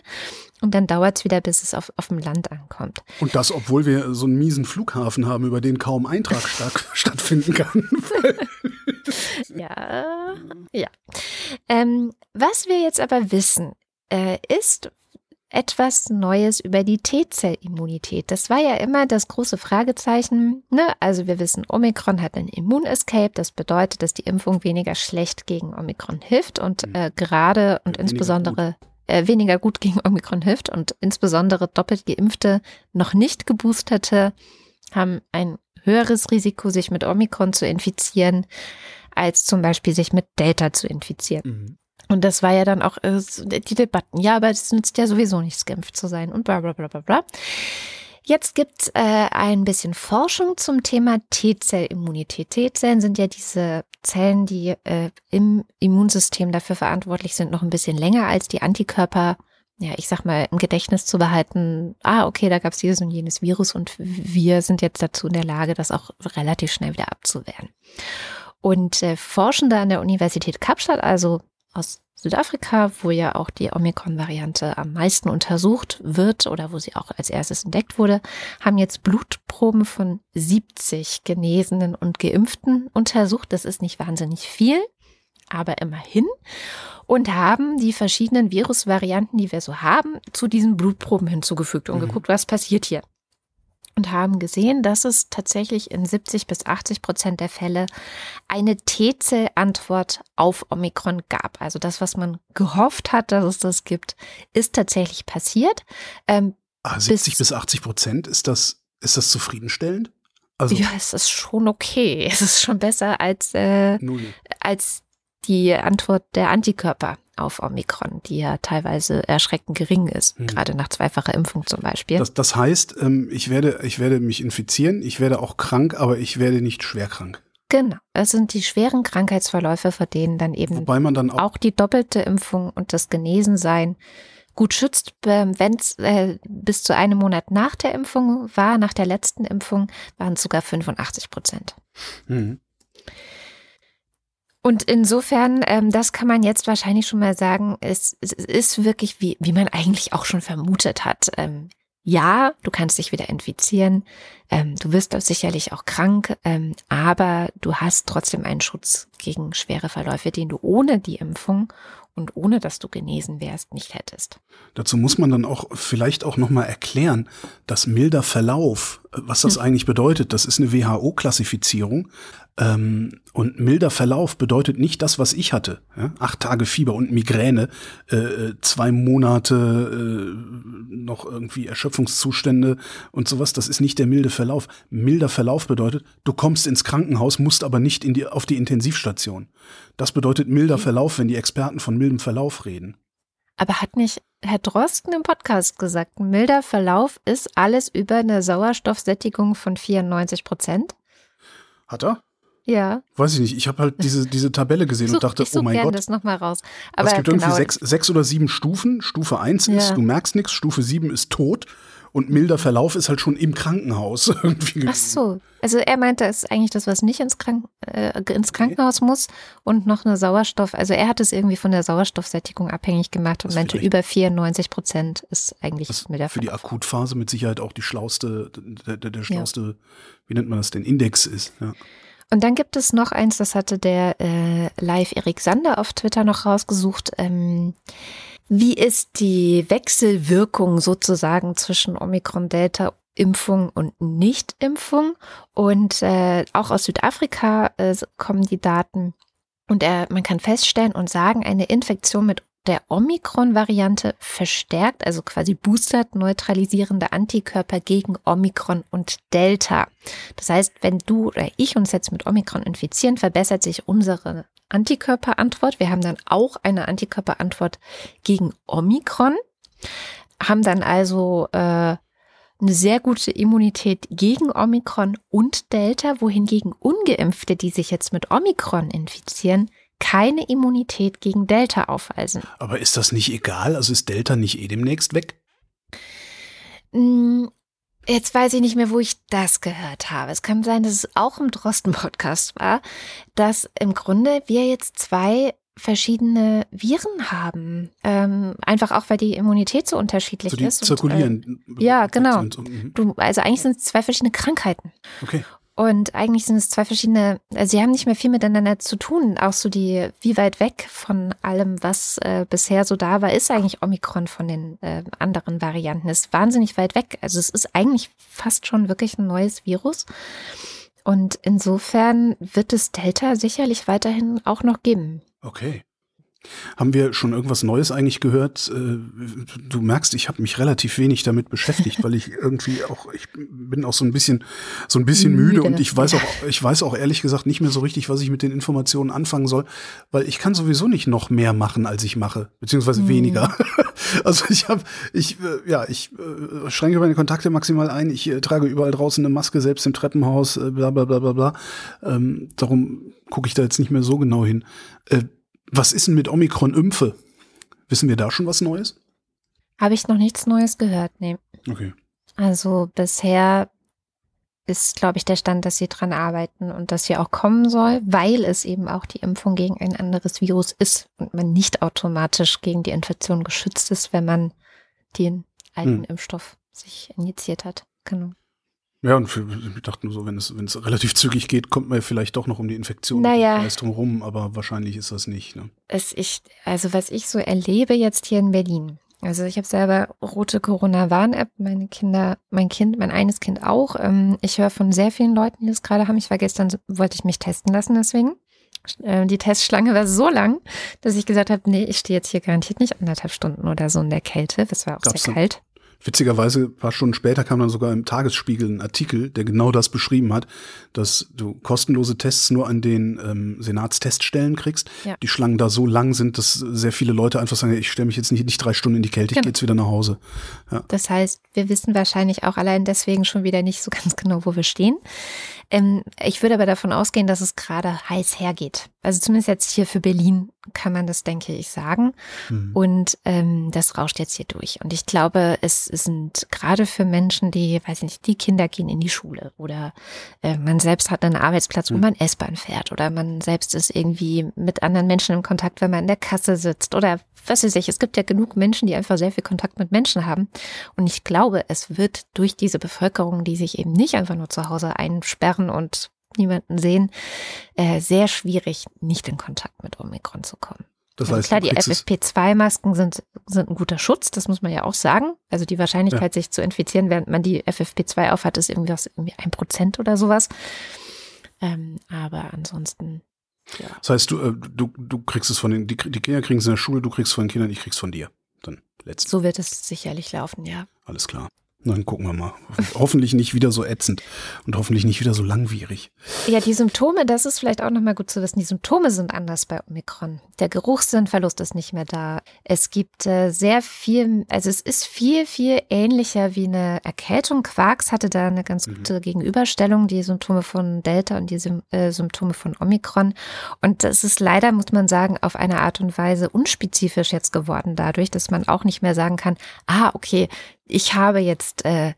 und dann dauert es wieder, bis es auf, auf dem Land ankommt.
Und das, obwohl wir so einen miesen Flughafen haben, über den kaum Eintrag statt, <laughs> stattfinden kann. <laughs>
Ja, ja. Ähm, was wir jetzt aber wissen, äh, ist etwas Neues über die T-Zell-Immunität. Das war ja immer das große Fragezeichen. Ne? Also wir wissen, Omikron hat ein Immunescape. Das bedeutet, dass die Impfung weniger schlecht gegen Omikron hilft und äh, gerade und
Weniger
insbesondere äh, weniger gut gegen <laughs> Omikron hilft und insbesondere doppelt geimpfte, noch nicht geboosterte haben ein höheres Risiko, sich mit Omikron zu infizieren, als zum Beispiel sich mit Delta zu infizieren.
Mhm.
Und das war ja dann auch äh, die Debatten. Ja, aber es nützt ja sowieso nichts, geimpft zu sein und bla bla bla bla bla. Jetzt gibt's äh, ein bisschen Forschung zum Thema T-Zell-Immunität. T-Zellen sind ja diese Zellen, die äh, im Immunsystem dafür verantwortlich sind, noch ein bisschen länger als die Antikörper, ja, ich sag mal, im Gedächtnis zu behalten. Ah, okay, da gab's dieses und jenes Virus und wir sind jetzt dazu in der Lage, das auch relativ schnell wieder abzuwehren. Und äh, Forschende an der Universität Kapstadt, also aus Südafrika, wo ja auch die Omikron-Variante am meisten untersucht wird oder wo sie auch als erstes entdeckt wurde, haben jetzt Blutproben von 70 Genesenen und Geimpften untersucht. Das ist nicht wahnsinnig viel, aber immerhin. Und haben die verschiedenen Virusvarianten, die wir so haben, zu diesen Blutproben hinzugefügt und
Mhm.
geguckt, was passiert hier. Und haben gesehen, dass es tatsächlich in 70 bis 80 Prozent der Fälle eine T-Zell-Antwort auf Omikron gab. Also das, was man gehofft hat, dass es das gibt, ist tatsächlich passiert. Ähm,
Ah, 70 bis 80 Prozent, ist das, ist das zufriedenstellend? Also
ja, es ist schon okay. <laughs> Es ist schon besser als, äh, als die Antwort der Antikörper auf Omikron, die ja teilweise erschreckend gering ist,
Hm.
gerade nach zweifacher Impfung zum Beispiel.
Das, das heißt, ähm, ich werde, ich werde mich infizieren, ich werde auch krank, aber ich werde nicht schwer krank.
genau, es sind die schweren Krankheitsverläufe, vor denen dann eben
Wobei man dann auch,
auch die doppelte Impfung und das Genesensein gut schützt, wenn es äh, bis zu einem Monat nach der Impfung war, nach der letzten Impfung, waren es sogar 85 Prozent.
Mhm.
Und insofern, ähm, das kann man jetzt wahrscheinlich schon mal sagen, es, es ist wirklich, wie, wie man eigentlich auch schon vermutet hat. Ähm, ja, du kannst dich wieder infizieren, ähm, du wirst auch sicherlich auch krank, ähm, aber du hast trotzdem einen Schutz gegen schwere Verläufe, den du ohne die Impfung und ohne dass du genesen wärst, nicht hättest.
Dazu muss man dann auch vielleicht auch noch mal erklären, dass milder Verlauf, was das eigentlich bedeutet. Das ist eine WHO-Klassifizierung. Ähm, und milder Verlauf bedeutet nicht das, was ich hatte. Ja? Acht Tage Fieber und Migräne, äh, äh, zwei Monate äh, noch irgendwie Erschöpfungszustände und sowas. Das ist nicht der milde Verlauf. Milder Verlauf bedeutet, du kommst ins Krankenhaus, musst aber nicht in die, auf die Intensivstation. Das bedeutet milder Verlauf, wenn die Experten von mildem Verlauf reden.
Aber hat nicht Herr Drosten im Podcast gesagt, milder Verlauf ist alles über eine Sauerstoffsättigung von 94 Prozent?
Hat er?
Ja.
Weiß ich nicht. Ich habe halt diese, diese Tabelle gesehen
Such,
und <laughs> dachte, oh mein
gern
Gott.
das nochmal raus. Aber
es gibt
genau,
irgendwie sechs, sechs oder sieben Stufen. Stufe eins ist,
Ja.
du merkst nichts. Stufe sieben ist tot. Und milder Verlauf ist halt schon im Krankenhaus <laughs> irgendwie.
Ach so. Also er meinte, es ist eigentlich das, was nicht ins, Krank äh, ins Krankenhaus muss und noch eine Sauerstoff. Also er hat es irgendwie von der Sauerstoffsättigung abhängig gemacht und
Das
meinte, über 94 Prozent ist eigentlich
Das
mit der
für die
Verlauf.
Akutphase mit Sicherheit auch die schlauste, der, der, der schlauste, wie nennt man das denn, Index ist. Ja.
Und dann gibt es noch eins, das hatte der äh, Live Erik Sander auf Twitter noch rausgesucht. Ähm, wie ist die Wechselwirkung sozusagen zwischen Omikron-Delta Impfung und Nicht-Impfung? Und äh, auch aus Südafrika äh, kommen die Daten. Und er, man kann feststellen und sagen, eine Infektion mit der Omikron-Variante verstärkt, also quasi boostert neutralisierende Antikörper gegen Omikron und Delta. Das heißt, wenn du oder ich uns jetzt mit Omikron infizieren, verbessert sich unsere Antikörperantwort. Wir haben dann auch eine Antikörperantwort gegen Omikron, haben dann also äh, eine sehr gute Immunität gegen Omikron und Delta, wohingegen ungeimpfte, die sich jetzt mit Omikron infizieren, keine Immunität gegen Delta aufweisen.
Aber ist das nicht egal? Also ist Delta nicht eh demnächst weg?
Jetzt weiß ich nicht mehr, wo ich das gehört habe. Es kann sein, dass es auch im Drosten-Podcast war, dass im Grunde wir jetzt zwei verschiedene Viren haben. Ähm, einfach auch, weil die Immunität so unterschiedlich
So die
ist. und,
zirkulieren.
ja, genau.
Und mhm.
Du, also eigentlich sind es zwei verschiedene Krankheiten.
Okay.
Und eigentlich sind es zwei verschiedene, also sie haben nicht mehr viel miteinander zu tun. Auch so die, wie weit weg von allem, was äh, bisher so da war, ist eigentlich Omikron von den äh, anderen Varianten. Ist wahnsinnig weit weg. Also es ist eigentlich fast schon wirklich ein neues Virus. Und insofern wird es Delta sicherlich weiterhin auch noch geben.
Okay. Haben wir schon irgendwas Neues eigentlich gehört? Äh, Du merkst, ich habe mich relativ wenig damit beschäftigt, weil ich irgendwie auch, ich bin auch so ein bisschen, so ein bisschen müde,
Müde.
und ich weiß auch, ich weiß auch ehrlich gesagt nicht mehr so richtig, was ich mit den Informationen anfangen soll, weil ich kann sowieso nicht noch mehr machen, als ich mache, beziehungsweise
Mhm.
weniger. <laughs> Also ich habe, ich, äh, ja, ich äh, schränke meine Kontakte maximal ein. Ich trage überall draußen eine Maske, selbst im Treppenhaus, bla bla bla bla bla. Ähm, darum gucke ich da jetzt nicht mehr so genau hin. Äh, was ist denn mit Omikron-Impfe? Wissen wir da schon was Neues?
Habe ich noch nichts Neues gehört? Nee.
Okay.
Also bisher ist, glaube ich, der Stand, dass sie dran arbeiten und dass sie auch kommen soll, weil es eben auch die Impfung gegen ein anderes Virus ist und man nicht automatisch gegen die Infektion geschützt ist, wenn man den alten
Hm.
Impfstoff sich injiziert hat. Genau.
Ja, und ich dachte nur so, wenn es, wenn es relativ zügig geht, kommt man ja vielleicht doch noch um die Infektion
Naja.
Leistung rum, aber wahrscheinlich ist das nicht. Ne?
Es, ich, also was ich so erlebe jetzt hier in Berlin. Also ich habe selber rote Corona-Warn-App, meine Kinder, mein Kind, mein eines Kind auch. Ähm, ich höre von sehr vielen Leuten, die das gerade haben. Ich war gestern, wollte ich mich testen lassen deswegen. Äh, Die Testschlange war so lang, dass ich gesagt habe, nee, ich stehe jetzt hier garantiert nicht anderthalb Stunden oder so in der Kälte. Das war auch
Gab's
sehr kalt.
Witzigerweise, ein paar Stunden später kam dann sogar im Tagesspiegel ein Artikel, der genau das beschrieben hat, dass du kostenlose Tests nur an den ähm, Senatsteststellen kriegst.
Ja.
Die Schlangen da so lang sind, dass sehr viele Leute einfach sagen, ich stelle mich jetzt nicht, nicht drei Stunden in die Kälte, ich
Genau.
gehe jetzt wieder nach Hause.
Das heißt, wir wissen wahrscheinlich auch allein deswegen schon wieder nicht so ganz genau, wo wir stehen. Ähm, ich würde aber davon ausgehen, dass es gerade heiß hergeht. Also zumindest jetzt hier für Berlin kann man das, denke ich, sagen.
Mhm.
Und ähm, das rauscht jetzt hier durch. Und ich glaube, es sind gerade für Menschen, die, weiß ich nicht, die Kinder gehen in die Schule oder äh, man selbst hat einen Arbeitsplatz, wo
Mhm.
man S-Bahn fährt oder man selbst ist irgendwie mit anderen Menschen im Kontakt, wenn man in der Kasse sitzt oder was weiß ich. Es gibt ja genug Menschen, die einfach sehr viel Kontakt mit Menschen haben. Und ich glaube, es wird durch diese Bevölkerung, die sich eben nicht einfach nur zu Hause einsperren und niemanden sehen, äh, sehr schwierig, nicht in Kontakt mit Omikron zu kommen.
Das
Also
heißt,
klar, die
kriegst es-
FFP2-Masken sind, sind ein guter Schutz, das muss man ja auch sagen. Also die Wahrscheinlichkeit, sich zu infizieren, während man die FFP2 aufhat, ist irgendwie, was, irgendwie ein Prozent oder sowas. Ähm, aber ansonsten, ja.
Das heißt, du, äh, du, du kriegst es von den, die, die Kinder kriegen es in der Schule, du kriegst es von den Kindern, ich krieg's von dir. Dann letztlich.
So wird es sicherlich laufen, ja.
Alles klar. Dann gucken wir mal. hoffentlich nicht wieder so ätzend und hoffentlich nicht wieder so langwierig.
Ja, die Symptome, das ist vielleicht auch nochmal gut zu wissen. Die Symptome sind anders bei Omikron. Der Geruchssinnverlust ist nicht mehr da. Es gibt äh, sehr viel, also es ist viel, viel ähnlicher wie eine Erkältung. Quarks hatte da eine ganz mhm. gute mhm. Gegenüberstellung, die Symptome von Delta und die äh, Symptome von Omikron. Und das ist leider, muss man sagen, auf eine Art und Weise unspezifisch jetzt geworden dadurch, dass man auch nicht mehr sagen kann, ah, okay, ich habe jetzt äh,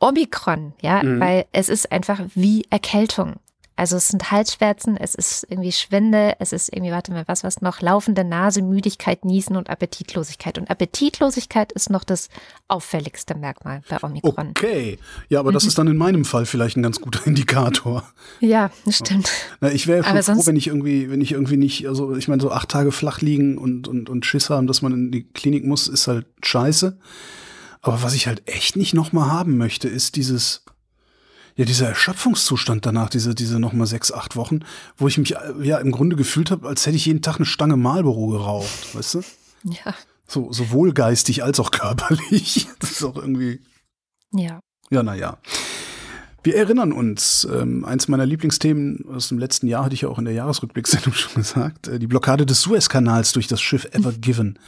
Omikron, ja, mhm. weil es ist einfach wie Erkältung. Also es sind Halsschmerzen, es ist irgendwie Schwinde, es ist irgendwie, warte mal, was was noch, laufende Nase, Müdigkeit, Niesen und Appetitlosigkeit. Und Appetitlosigkeit ist noch das auffälligste Merkmal bei Omikron.
Okay, ja, aber das mhm. ist dann in meinem Fall vielleicht ein ganz guter <laughs> Indikator.
Ja, stimmt.
Na, ich wäre ja schon froh, wenn ich irgendwie, wenn ich irgendwie nicht, also ich meine, so acht Tage flach liegen und, und, und Schiss haben, dass man in die Klinik muss, ist halt scheiße. Aber was ich halt echt nicht nochmal haben möchte, ist dieses, ja, dieser Erschöpfungszustand danach, diese, diese nochmal sechs, acht Wochen, wo ich mich ja im Grunde gefühlt habe, als hätte ich jeden Tag eine Stange Marlboro geraucht, weißt du?
Ja.
So, sowohl geistig als auch körperlich. <laughs> Das ist auch irgendwie.
Ja.
Ja, naja. Wir erinnern uns, ähm, eins meiner Lieblingsthemen aus dem letzten Jahr hatte ich ja auch in der Jahresrückblicksendung <laughs> schon gesagt, äh, die Blockade des Suezkanals durch das Schiff Ever <laughs> Given.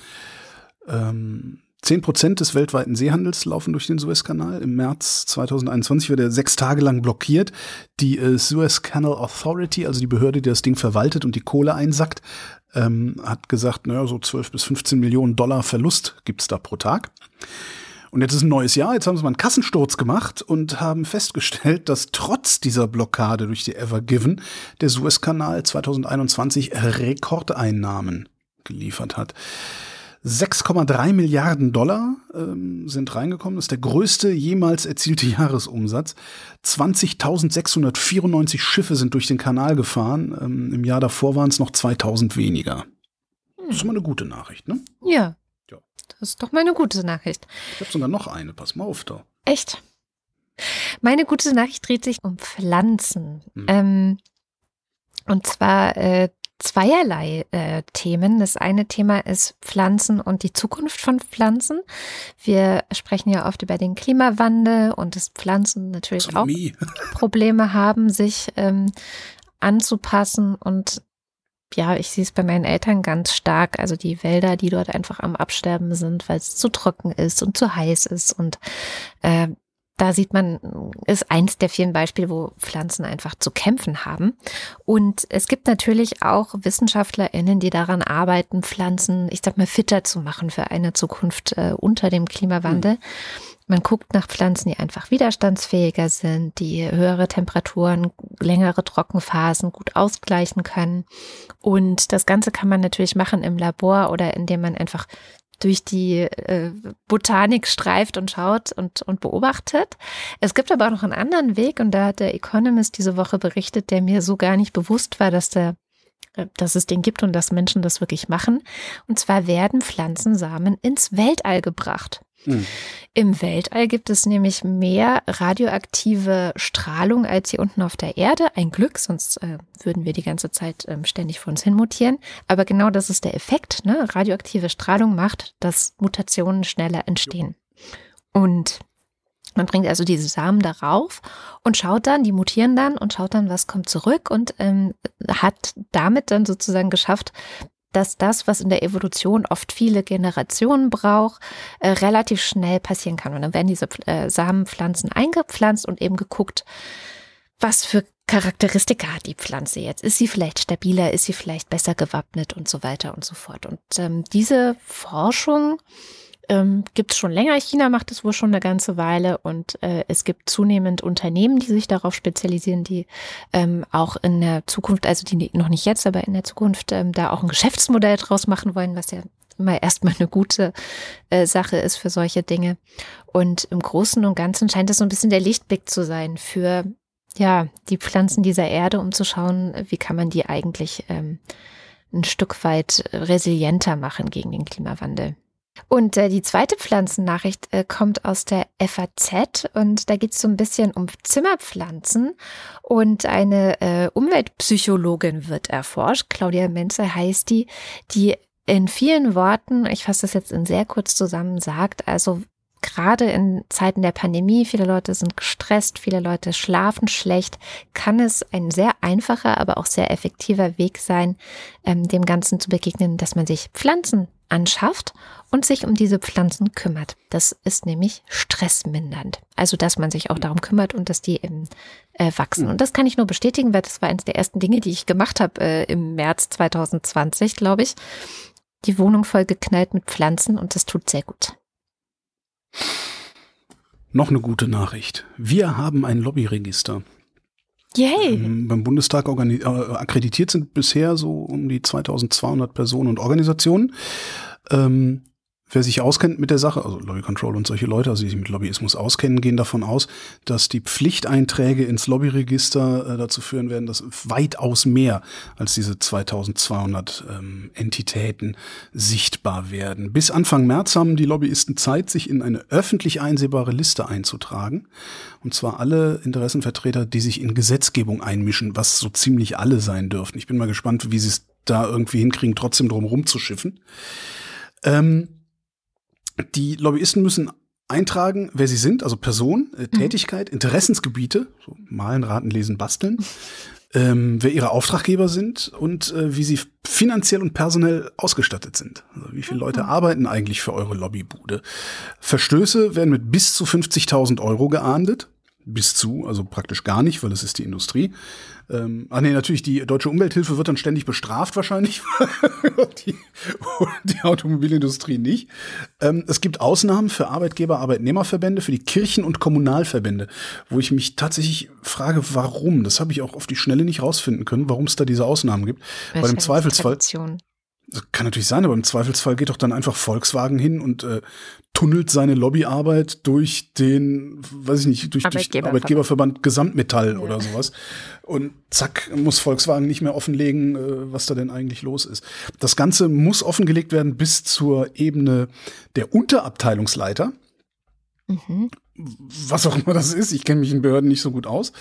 Ähm, Zehn Prozent des weltweiten Seehandels laufen durch den Suezkanal. Im März 2021 wird er sechs Tage lang blockiert. Die äh, Suez Canal Authority, also die Behörde, die das Ding verwaltet und die Kohle einsackt, ähm, hat gesagt, naja, so 12 bis 15 Millionen Dollar Verlust gibt's da pro Tag. Und jetzt ist ein neues Jahr, jetzt haben sie mal einen Kassensturz gemacht und haben festgestellt, dass trotz dieser Blockade durch die Ever Given der Suezkanal 2021 Rekordeinnahmen geliefert hat. 6,3 Milliarden Dollar ähm, sind reingekommen. Das ist der größte jemals erzielte <laughs> Jahresumsatz. 20.694 Schiffe sind durch den Kanal gefahren. Ähm, Im Jahr davor waren es noch 2000 weniger. Das ist mal eine gute Nachricht, ne?
Ja. ja. Das ist doch mal eine gute Nachricht.
Ich habe sogar noch eine. Pass mal auf da.
Echt? Meine gute Nachricht dreht sich um Pflanzen. Hm. Ähm, und zwar äh, zweierlei äh, Themen. Das eine Thema ist Pflanzen und die Zukunft von Pflanzen. Wir sprechen ja oft über den Klimawandel und dass Pflanzen natürlich auch <laughs> Probleme haben, sich ähm, anzupassen und ja, ich sehe es bei meinen Eltern ganz stark. Also die Wälder, die dort einfach am Absterben sind, weil es zu trocken ist und zu heiß ist und äh, da sieht man, ist eins der vielen Beispiele, wo Pflanzen einfach zu kämpfen haben. Und es gibt natürlich auch WissenschaftlerInnen, die daran arbeiten, Pflanzen, ich sag mal, fitter zu machen für eine Zukunft äh, unter dem Klimawandel. Mhm. Man guckt nach Pflanzen, die einfach widerstandsfähiger sind, die höhere Temperaturen, längere Trockenphasen gut ausgleichen können. Und das Ganze kann man natürlich machen im Labor oder indem man einfach durch die äh, Botanik streift und schaut und, und beobachtet. Es gibt aber auch noch einen anderen Weg und da hat der Economist diese Woche berichtet, der mir so gar nicht bewusst war, dass der äh, dass es den gibt und dass Menschen das wirklich machen. Und zwar werden Pflanzensamen ins Weltall gebracht. Mhm. Im Weltall gibt es nämlich mehr radioaktive Strahlung als hier unten auf der Erde. Ein Glück, sonst äh, würden wir die ganze Zeit ähm, ständig vor uns hin mutieren. Aber genau das ist der Effekt. Ne? Radioaktive Strahlung macht, dass Mutationen schneller entstehen. Und man bringt also diese Samen darauf und schaut dann, die mutieren dann und schaut dann, was kommt zurück und ähm, hat damit dann sozusagen geschafft, dass das, was in der Evolution oft viele Generationen braucht, äh, relativ schnell passieren kann. Und dann werden diese äh, Samenpflanzen eingepflanzt und eben geguckt, was für Charakteristika hat die Pflanze jetzt? Ist sie vielleicht stabiler? Ist sie vielleicht besser gewappnet und so weiter und so fort? Und ähm, diese Forschung ähm, gibt es schon länger. China macht es wohl schon eine ganze Weile und äh, es gibt zunehmend Unternehmen, die sich darauf spezialisieren, die ähm, auch in der Zukunft, also die noch nicht jetzt, aber in der Zukunft ähm, da auch ein Geschäftsmodell draus machen wollen, was ja immer erstmal eine gute äh, Sache ist für solche Dinge. Und im Großen und Ganzen scheint es so ein bisschen der Lichtblick zu sein für ja die Pflanzen dieser Erde, um zu schauen, wie kann man die eigentlich ähm, ein Stück weit resilienter machen gegen den Klimawandel. Und äh, die zweite Pflanzennachricht äh, kommt aus der FAZ und da geht es so ein bisschen um Zimmerpflanzen und eine äh, Umweltpsychologin wird erforscht. Claudia Menzel heißt die, die in vielen Worten, ich fasse das jetzt in sehr kurz zusammen, sagt, also gerade in Zeiten der Pandemie, viele Leute sind gestresst, viele Leute schlafen schlecht, kann es ein sehr einfacher, aber auch sehr effektiver Weg sein, ähm, dem Ganzen zu begegnen, dass man sich Pflanzen anschafft und sich um diese Pflanzen kümmert. Das ist nämlich stressmindernd. Also, dass man sich auch darum kümmert und dass die eben äh, wachsen. Und das kann ich nur bestätigen, weil das war eines der ersten Dinge, die ich gemacht habe äh, im März 2020, glaube ich. Die Wohnung voll geknallt mit Pflanzen und das tut sehr gut.
Noch eine gute Nachricht. Wir haben ein Lobbyregister.
Yay!
Ähm, beim Bundestag äh, akkreditiert sind bisher so um die 2200 Personen und Organisationen. Ähm, Wer sich auskennt mit der Sache, also Lobby Control und solche Leute, also die sich mit Lobbyismus auskennen, gehen davon aus, dass die Pflichteinträge ins Lobbyregister äh, dazu führen werden, dass weitaus mehr als diese 2200 ähm, Entitäten sichtbar werden. Bis Anfang März haben die Lobbyisten Zeit, sich in eine öffentlich einsehbare Liste einzutragen. Und zwar alle Interessenvertreter, die sich in Gesetzgebung einmischen, was so ziemlich alle sein dürften. Ich bin mal gespannt, wie sie es da irgendwie hinkriegen, trotzdem drum rumzuschiffen. Ähm, die Lobbyisten müssen eintragen, wer sie sind, also Person, äh, mhm. Tätigkeit, Interessensgebiete, so malen, raten, lesen, basteln, ähm, wer ihre Auftraggeber sind und äh, wie sie finanziell und personell ausgestattet sind. Also wie viele Leute mhm. arbeiten eigentlich für eure Lobbybude? Verstöße werden mit bis zu 50.000 Euro geahndet bis zu, also praktisch gar nicht, weil es ist die Industrie. Ähm, ach nee, natürlich, die deutsche Umwelthilfe wird dann ständig bestraft wahrscheinlich, <laughs> die, die Automobilindustrie nicht. Ähm, es gibt Ausnahmen für Arbeitgeber, Arbeitnehmerverbände, für die Kirchen- und Kommunalverbände, wo ich mich tatsächlich frage, warum. Das habe ich auch auf die Schnelle nicht rausfinden können, warum es da diese Ausnahmen gibt. Weil im Zweifelsfall. Tradition. Das kann natürlich sein, aber im Zweifelsfall geht doch dann einfach Volkswagen hin und äh, tunnelt seine Lobbyarbeit durch den, weiß ich nicht, durch, durch Arbeitgeberverband Gesamtmetall ja. oder sowas. Und zack, muss Volkswagen nicht mehr offenlegen, äh, was da denn eigentlich los ist. Das Ganze muss offengelegt werden bis zur Ebene der Unterabteilungsleiter. Mhm. Was auch immer das ist, ich kenne mich in Behörden nicht so gut aus.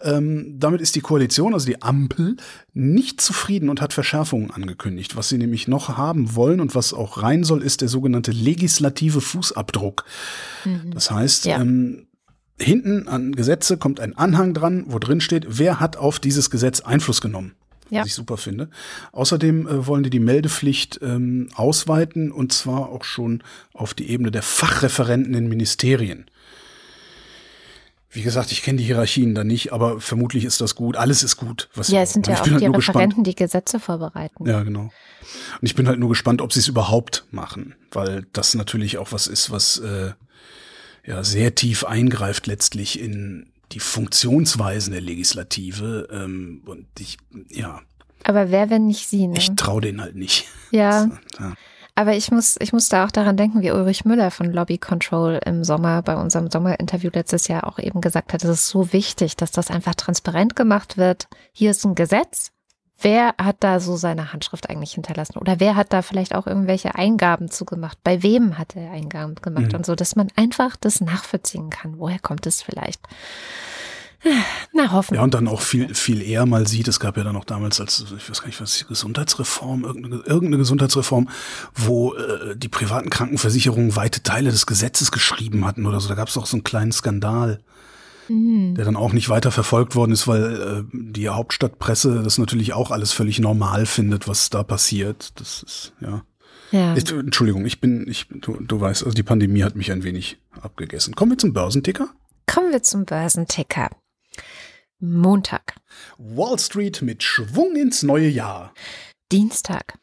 Ähm, damit ist die Koalition, also die Ampel, nicht zufrieden und hat Verschärfungen angekündigt. Was sie nämlich noch haben wollen und was auch rein soll, ist der sogenannte legislative Fußabdruck. Mhm. Das heißt, ja. ähm, hinten an Gesetze kommt ein Anhang dran, wo drin steht, wer hat auf dieses Gesetz Einfluss genommen ja. was ich super finde. Außerdem äh, wollen die die Meldepflicht ähm, ausweiten und zwar auch schon auf die Ebene der Fachreferenten in Ministerien. Wie gesagt, ich kenne die Hierarchien da nicht, aber vermutlich ist das gut. Alles ist gut.
Was ja, es sind ja auch die halt Referenten, die Gesetze vorbereiten.
Ja, genau. Und ich bin halt nur gespannt, ob sie es überhaupt machen, weil das natürlich auch was ist, was äh, ja sehr tief eingreift letztlich in die Funktionsweisen der Legislative. Ähm, und ich, ja.
Aber wer, wenn nicht sie, ne?
Ich traue denen halt nicht.
Ja. <laughs> ja. Aber ich muss, ich muss da auch daran denken, wie Ulrich Müller von Lobby Control im Sommer bei unserem Sommerinterview letztes Jahr auch eben gesagt hat, es ist so wichtig, dass das einfach transparent gemacht wird. Hier ist ein Gesetz wer hat da so seine Handschrift eigentlich hinterlassen? Oder wer hat da vielleicht auch irgendwelche Eingaben zugemacht? Bei wem hat er Eingaben gemacht? Mhm. Und so, dass man einfach das nachvollziehen kann. Woher kommt es vielleicht? <sighs> Na, hoffen.
Ja, und dann auch viel, viel eher mal sieht, es gab ja dann auch damals als, ich weiß gar nicht, was, die Gesundheitsreform, irgendeine, irgendeine Gesundheitsreform, wo äh, die privaten Krankenversicherungen weite Teile des Gesetzes geschrieben hatten oder so. Da gab es auch so einen kleinen Skandal. Mhm. der dann auch nicht weiter verfolgt worden ist, weil äh, die Hauptstadtpresse das natürlich auch alles völlig normal findet, was da passiert. Das ist, ja. Ja. Ich, Entschuldigung, ich bin, ich, du, du weißt, also die Pandemie hat mich ein wenig abgegessen. Kommen wir zum Börsenticker?
Kommen wir zum Börsenticker. Montag.
Wall Street mit Schwung ins neue Jahr.
Dienstag.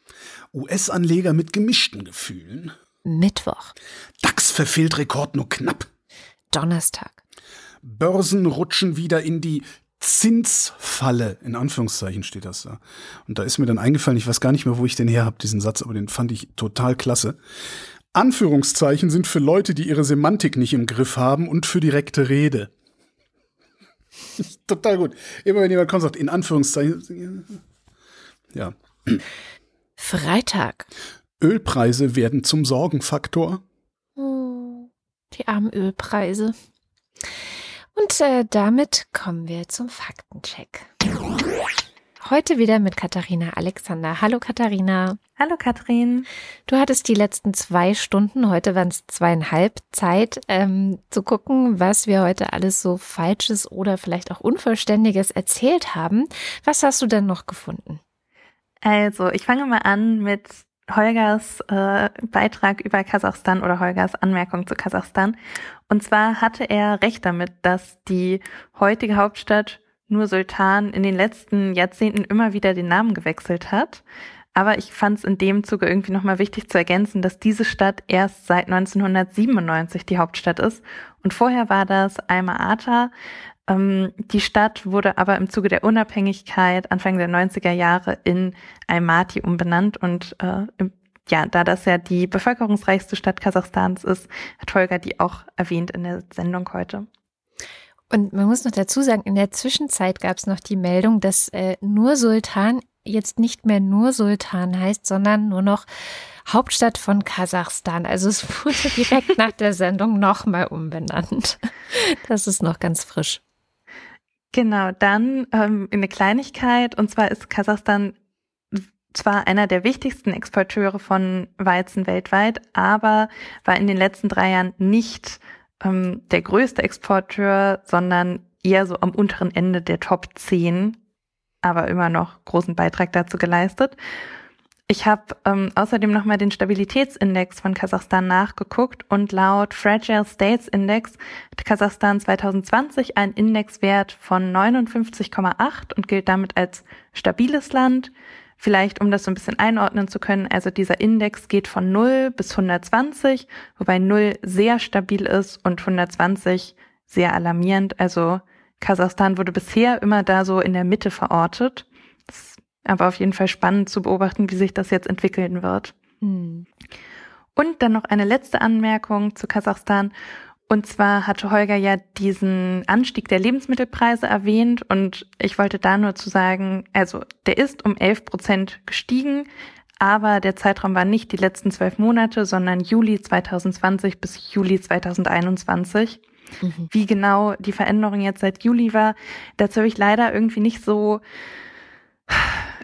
US-Anleger mit gemischten Gefühlen.
Mittwoch.
DAX verfehlt Rekord nur knapp.
Donnerstag.
Börsen rutschen wieder in die Zinsfalle, in Anführungszeichen steht das da. Und da ist mir dann eingefallen, ich weiß gar nicht mehr, wo ich den her habe, diesen Satz, aber den fand ich total klasse. Anführungszeichen sind für Leute, die ihre Semantik nicht im Griff haben und für direkte Rede. <laughs> total gut. Immer wenn jemand kommt sagt, in Anführungszeichen. Ja.
Freitag.
Ölpreise werden zum Sorgenfaktor.
Oh, die armen Ölpreise. Und äh, damit kommen wir zum Faktencheck. Heute wieder mit Katharina Alexander. Hallo Katharina.
Hallo Katrin.
Du hattest die letzten zwei Stunden, heute waren es zweieinhalb, Zeit ähm, zu gucken, was wir heute alles so Falsches oder vielleicht auch Unvollständiges erzählt haben. Was hast du denn noch gefunden?
Also, ich fange mal an mit Holgers äh, Beitrag über Kasachstan oder Holgers Anmerkung zu Kasachstan. Und zwar hatte er recht damit, dass die heutige Hauptstadt nur Sultan in den letzten Jahrzehnten immer wieder den Namen gewechselt hat. Aber ich fand es in dem Zuge irgendwie nochmal wichtig zu ergänzen, dass diese Stadt erst seit 1997 die Hauptstadt ist. Und vorher war das Alma-Ata. Ähm, die Stadt wurde aber im Zuge der Unabhängigkeit Anfang der 90er Jahre in Almaty umbenannt. Und äh, ja, da das ja die bevölkerungsreichste Stadt Kasachstans ist, hat Holger die auch erwähnt in der Sendung heute.
Und man muss noch dazu sagen, in der Zwischenzeit gab es noch die Meldung, dass äh, nur Sultan jetzt nicht mehr nur Sultan heißt, sondern nur noch Hauptstadt von Kasachstan. Also es <laughs> wurde direkt nach der Sendung nochmal umbenannt. Das ist noch ganz frisch.
Genau, dann ähm, eine Kleinigkeit, und zwar ist Kasachstan zwar einer der wichtigsten Exporteure von Weizen weltweit, aber war in den letzten drei Jahren nicht ähm, der größte Exporteur, sondern eher so am unteren Ende der Top 10, aber immer noch großen Beitrag dazu geleistet. Ich habe ähm, außerdem nochmal den Stabilitätsindex von Kasachstan nachgeguckt und laut Fragile States Index hat Kasachstan 2020 einen Indexwert von 59,8 und gilt damit als stabiles Land. Vielleicht, um das so ein bisschen einordnen zu können, also dieser Index geht von 0 bis 120, wobei 0 sehr stabil ist und 120 sehr alarmierend. Also Kasachstan wurde bisher immer da so in der Mitte verortet. ist aber auf jeden Fall spannend zu beobachten, wie sich das jetzt entwickeln wird. Mhm. Und dann noch eine letzte Anmerkung zu Kasachstan. Und zwar hatte Holger ja diesen Anstieg der Lebensmittelpreise erwähnt und ich wollte da nur zu sagen, also der ist um 11 Prozent gestiegen, aber der Zeitraum war nicht die letzten zwölf Monate, sondern Juli 2020 bis Juli 2021. Mhm. Wie genau die Veränderung jetzt seit Juli war, dazu habe ich leider irgendwie nicht so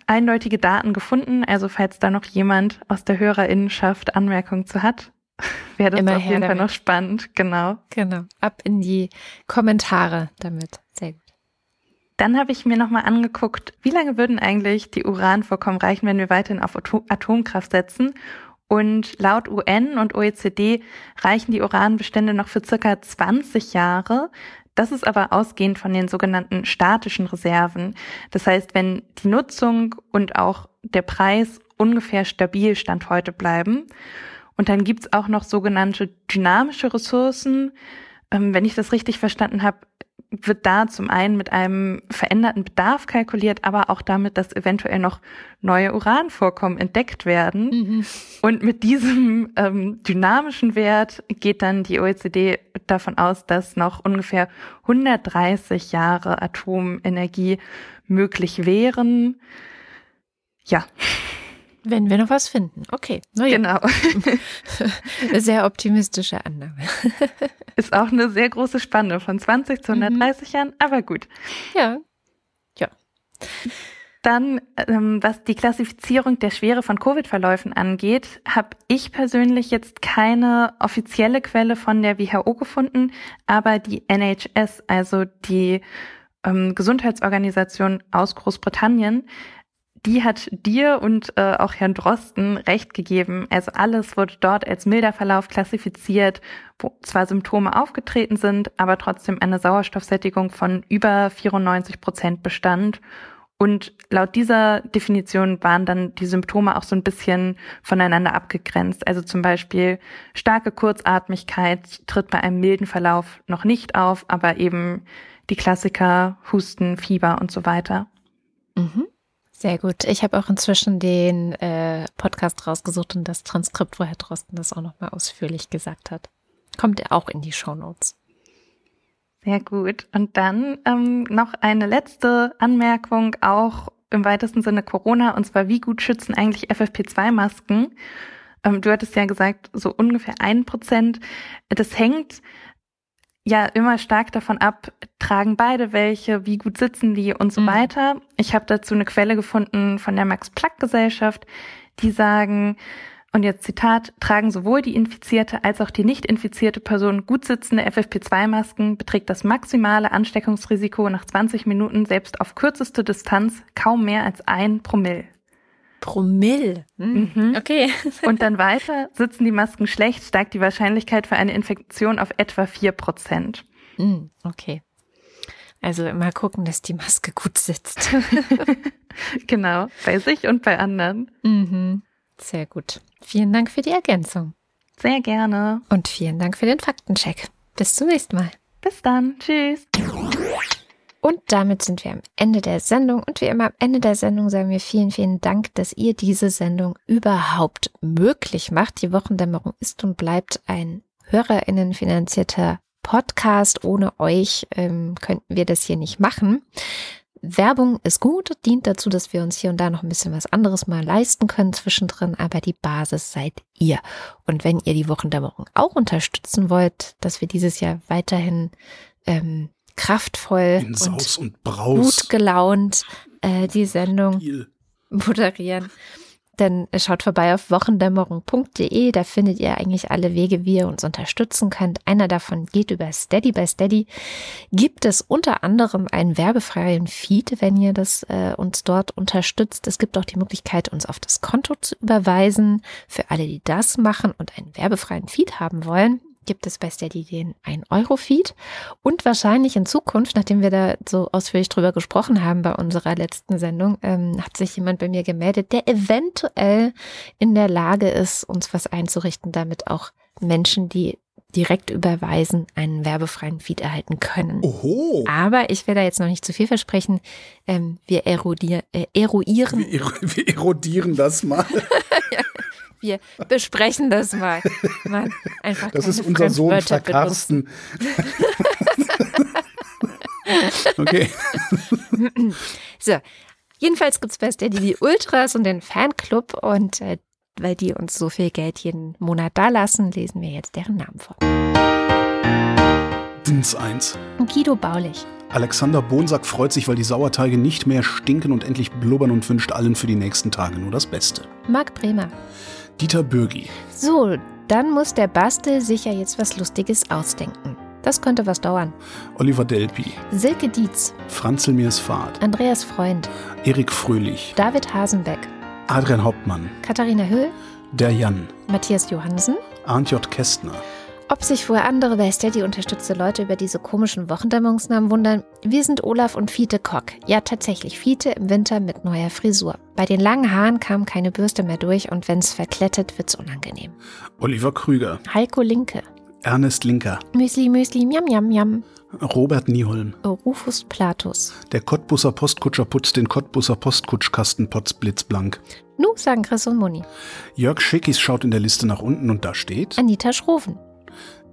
eindeutige Daten gefunden. Also falls da noch jemand aus der Hörerinnenschaft Anmerkungen zu hat, <laughs> wäre das Immer auf jeden Fall noch spannend, genau.
Genau. Ab in die Kommentare damit. Sehr gut.
Dann habe ich mir nochmal angeguckt, wie lange würden eigentlich die Uranvorkommen reichen, wenn wir weiterhin auf Atomkraft setzen? Und laut UN und OECD reichen die Uranbestände noch für circa 20 Jahre. Das ist aber ausgehend von den sogenannten statischen Reserven. Das heißt, wenn die Nutzung und auch der Preis ungefähr stabil Stand heute bleiben. Und dann gibt's auch noch sogenannte dynamische Ressourcen. Ähm, wenn ich das richtig verstanden habe, wird da zum einen mit einem veränderten Bedarf kalkuliert, aber auch damit, dass eventuell noch neue Uranvorkommen entdeckt werden. Mhm. Und mit diesem ähm, dynamischen Wert geht dann die OECD davon aus, dass noch ungefähr 130 Jahre Atomenergie möglich wären. Ja.
Wenn wir noch was finden. Okay.
Ja. Genau. <laughs>
Sehr optimistische Annahme. <laughs>
Ist auch eine sehr große Spanne von 20 zu 130 mhm. Jahren, aber gut.
Ja. Ja.
Dann, ähm, was die Klassifizierung der Schwere von Covid-Verläufen angeht, habe ich persönlich jetzt keine offizielle Quelle von der WHO gefunden, aber die NHS, also die ähm, Gesundheitsorganisation aus Großbritannien, die hat dir und äh, auch Herrn Drosten recht gegeben. Also alles wurde dort als milder Verlauf klassifiziert, wo zwar Symptome aufgetreten sind, aber trotzdem eine Sauerstoffsättigung von über 94 Prozent bestand. Und laut dieser Definition waren dann die Symptome auch so ein bisschen voneinander abgegrenzt. Also zum Beispiel starke Kurzatmigkeit tritt bei einem milden Verlauf noch nicht auf, aber eben die Klassiker Husten, Fieber und so weiter.
Mhm. Sehr gut. Ich habe auch inzwischen den äh, Podcast rausgesucht und das Transkript, wo Herr Drosten das auch nochmal ausführlich gesagt hat. Kommt auch in die Show Notes.
Sehr gut. Und dann ähm, noch eine letzte Anmerkung, auch im weitesten Sinne Corona, und zwar, wie gut schützen eigentlich FFP2-Masken? Ähm, du hattest ja gesagt, so ungefähr ein Prozent. Das hängt ja immer stark davon ab, tragen beide welche, wie gut sitzen die und so
Mhm.
weiter. Ich habe dazu eine Quelle gefunden von der Max-Planck-Gesellschaft, die sagen, und jetzt Zitat, tragen sowohl die infizierte als auch die nicht infizierte Person gut sitzende FFP2-Masken, beträgt das maximale Ansteckungsrisiko nach 20 Minuten selbst auf kürzeste Distanz kaum mehr als ein Promille.
Promille. Hm.
Mhm.
Okay. <laughs>
Und dann weiter, sitzen die Masken schlecht, steigt die Wahrscheinlichkeit für eine Infektion auf etwa 4 Prozent.
Hm, Okay. Also immer gucken, dass die Maske gut sitzt. <laughs> <laughs>
Genau, bei sich und bei anderen.
mhm. Sehr gut. Vielen Dank für die Ergänzung.
Sehr gerne.
Und vielen Dank für den Faktencheck. Bis zum nächsten Mal.
Bis dann. Tschüss.
Und damit sind wir am Ende der Sendung. Und wie immer am Ende der Sendung sagen wir vielen, vielen Dank, dass ihr diese Sendung überhaupt möglich macht. Die Wochendämmerung ist und bleibt ein HörerInnen finanzierter Podcast. Ohne euch ähm, könnten wir das hier nicht machen. Werbung ist gut, dient dazu, dass wir uns hier und da noch ein bisschen was anderes mal leisten können zwischendrin, aber die Basis seid ihr. Und wenn ihr die Wochendämmerung auch unterstützen wollt, dass wir dieses Jahr weiterhin ähm, kraftvoll und
und
gut gelaunt äh, die Sendung
Viel.
moderieren, dann schaut vorbei auf wochendämmerung.de. Da findet ihr eigentlich alle Wege, wie ihr uns unterstützen könnt. Einer davon geht über Steady. Bei Steady gibt es unter anderem einen werbefreien Feed, wenn ihr das äh, uns dort unterstützt. Es gibt auch die Möglichkeit, uns auf das Konto zu überweisen. Für alle, die das machen und einen werbefreien Feed haben wollen, gibt es bei Steady den 1-Euro-Feed. Und wahrscheinlich in Zukunft, nachdem wir da so ausführlich drüber gesprochen haben bei unserer letzten Sendung, ähm, hat sich jemand bei mir gemeldet, der eventuell in der Lage ist, uns was einzurichten, damit auch Menschen, die direkt überweisen, einen werbefreien Feed erhalten können.
Oho.
Aber ich will da jetzt noch nicht zu viel versprechen. Ähm, wir erodier, äh, eruieren,
Wir, ero- wir erodieren das mal. <laughs> <laughs>
wir besprechen das mal. Mann, einfach
Das ist unser Sohn. Verkarsten. <laughs> okay.
So, jedenfalls gibt's bei Steady die Ultras und den Fanclub und äh, weil die uns so viel Geld jeden Monat da lassen, lesen wir jetzt deren Namen vor.
Dins 1.
Guido Baulich,
Alexander Bonsack freut sich, weil die Sauerteige nicht mehr stinken und endlich blubbern und wünscht allen für die nächsten Tage nur das Beste.
Marc Bremer.
Dieter Bürgi.
So, dann muss der Bastel sich ja jetzt was Lustiges ausdenken. Das könnte was dauern.
Oliver Delpi.
Silke Dietz,
Franzel Mirsfahrt.
Andreas Freund,
Erik Fröhlich.
David Hasenbeck,
Adrian Hauptmann.
Katharina Höhl,
Der Jan.
Matthias Johansen.
Arndt J. Kästner.
Ob sich wohl andere bei Steady unterstützte Leute über diese komischen Wochendämmerungsnamen wundern, wir sind Olaf und Fiete Kock. Ja, tatsächlich, Fiete im Winter mit neuer Frisur. Bei den langen Haaren kam keine Bürste mehr durch und wenn's verklettet, wird's unangenehm.
Oliver Krüger.
Heiko Linke,
Ernest Linker.
Müsli Müsli, Miam Miam Miam,
Robert Nieholm.
Rufus Platus.
Der Cottbusser Postkutscher putzt den Cottbusser Postkutschkasten potz blitzblank.
Nu, sagen Chris und Moni.
Jörg Schickis schaut in der Liste nach unten und da steht
Anita Schroven,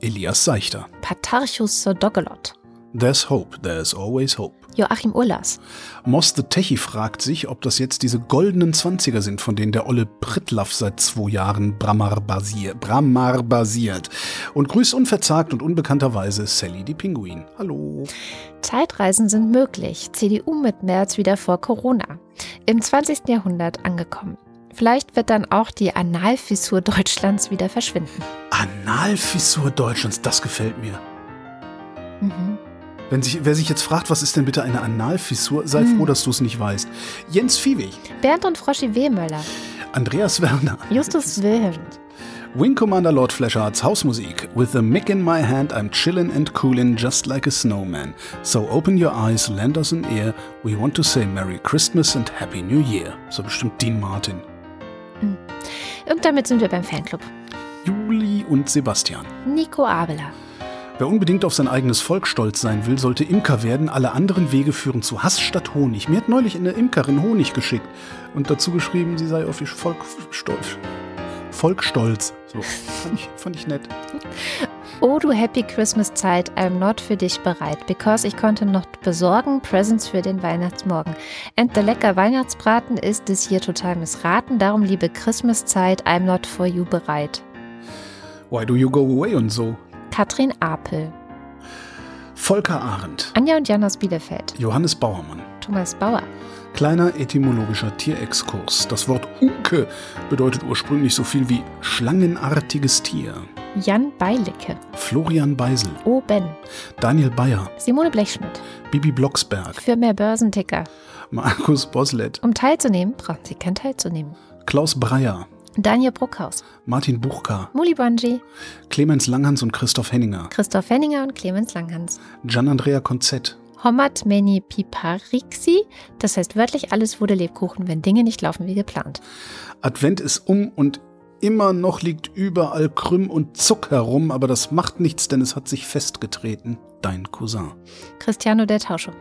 Elias Seichter.
Patarchus Sodogelot,
There's hope, there's always hope.
Joachim Urlas,
Moss the Techie fragt sich, ob das jetzt diese goldenen Zwanziger sind, von denen der Olle Prittlaff seit zwei Jahren Bramar, basier, Bramar basiert. Und grüßt unverzagt und unbekannterweise Sally die Pinguin. Hallo.
Zeitreisen sind möglich. CDU mit März wieder vor Corona. Im 20. Jahrhundert angekommen. Vielleicht wird dann auch die Analfissur Deutschlands wieder verschwinden.
Analfissur Deutschlands, das gefällt mir.
Mhm.
Wenn sich, wer sich jetzt fragt, was ist denn bitte eine Analfissur, sei
Hm.
froh, dass du es nicht weißt. Jens Viehweg,
Bernd und Froschi Wehmöller,
Andreas Werner,
Justus Wilhelm,
Wing Commander Lord Fleshards Hausmusik. With the mic in my hand, I'm chillin' and coolin' just like a snowman. So open your eyes, lend us an ear. We want to say Merry Christmas and Happy New Year. So bestimmt Dean Martin.
Und damit sind wir beim Fanclub.
Juli und Sebastian.
Nico Abela,
Wer unbedingt auf sein eigenes Volk stolz sein will, sollte Imker werden. Alle anderen Wege führen zu Hass statt Honig. Mir hat neulich eine Imkerin Honig geschickt und dazu geschrieben, sie sei auf ihr Volk stolz. Volk stolz. So, fand ich, fand ich nett. <laughs>
Oh du Happy Christmas Zeit, I'm not für dich bereit, because ich konnte noch besorgen Presents für den Weihnachtsmorgen. And the lecker Weihnachtsbraten ist es hier total missraten, darum liebe Christmas Zeit, I'm not for you bereit.
Why do you go away und so?
Katrin Apel,
Volker Arendt,
Anja und Jan aus Bielefeld.
Johannes Bauermann.
Thomas Bauer.
Kleiner etymologischer Tierexkurs. Das Wort Unke bedeutet ursprünglich so viel wie schlangenartiges Tier.
Jan Beilicke.
Florian Beisel,
Oben.
Daniel Bayer,
Simone Blechschmidt.
Bibi Blocksberg,
Für mehr Börsenticker.
Markus Boslett,
Um teilzunehmen, brauchen Sie kein teilzunehmen.
Klaus Breyer,
Daniel Bruckhaus.
Martin Buchka,
Muli Bonji.
Clemens Langhans und Christoph Henninger,
Christoph Henninger und Clemens Langhans.
Gian-Andrea Konzett,
Homat meni piparixi. Das heißt wörtlich, alles wurde Lebkuchen, wenn Dinge nicht laufen wie geplant.
Advent ist um und immer noch liegt überall Krüm und Zuck herum, aber das macht nichts, denn es hat sich festgetreten. Dein Cousin.
Cristiano der Tausche.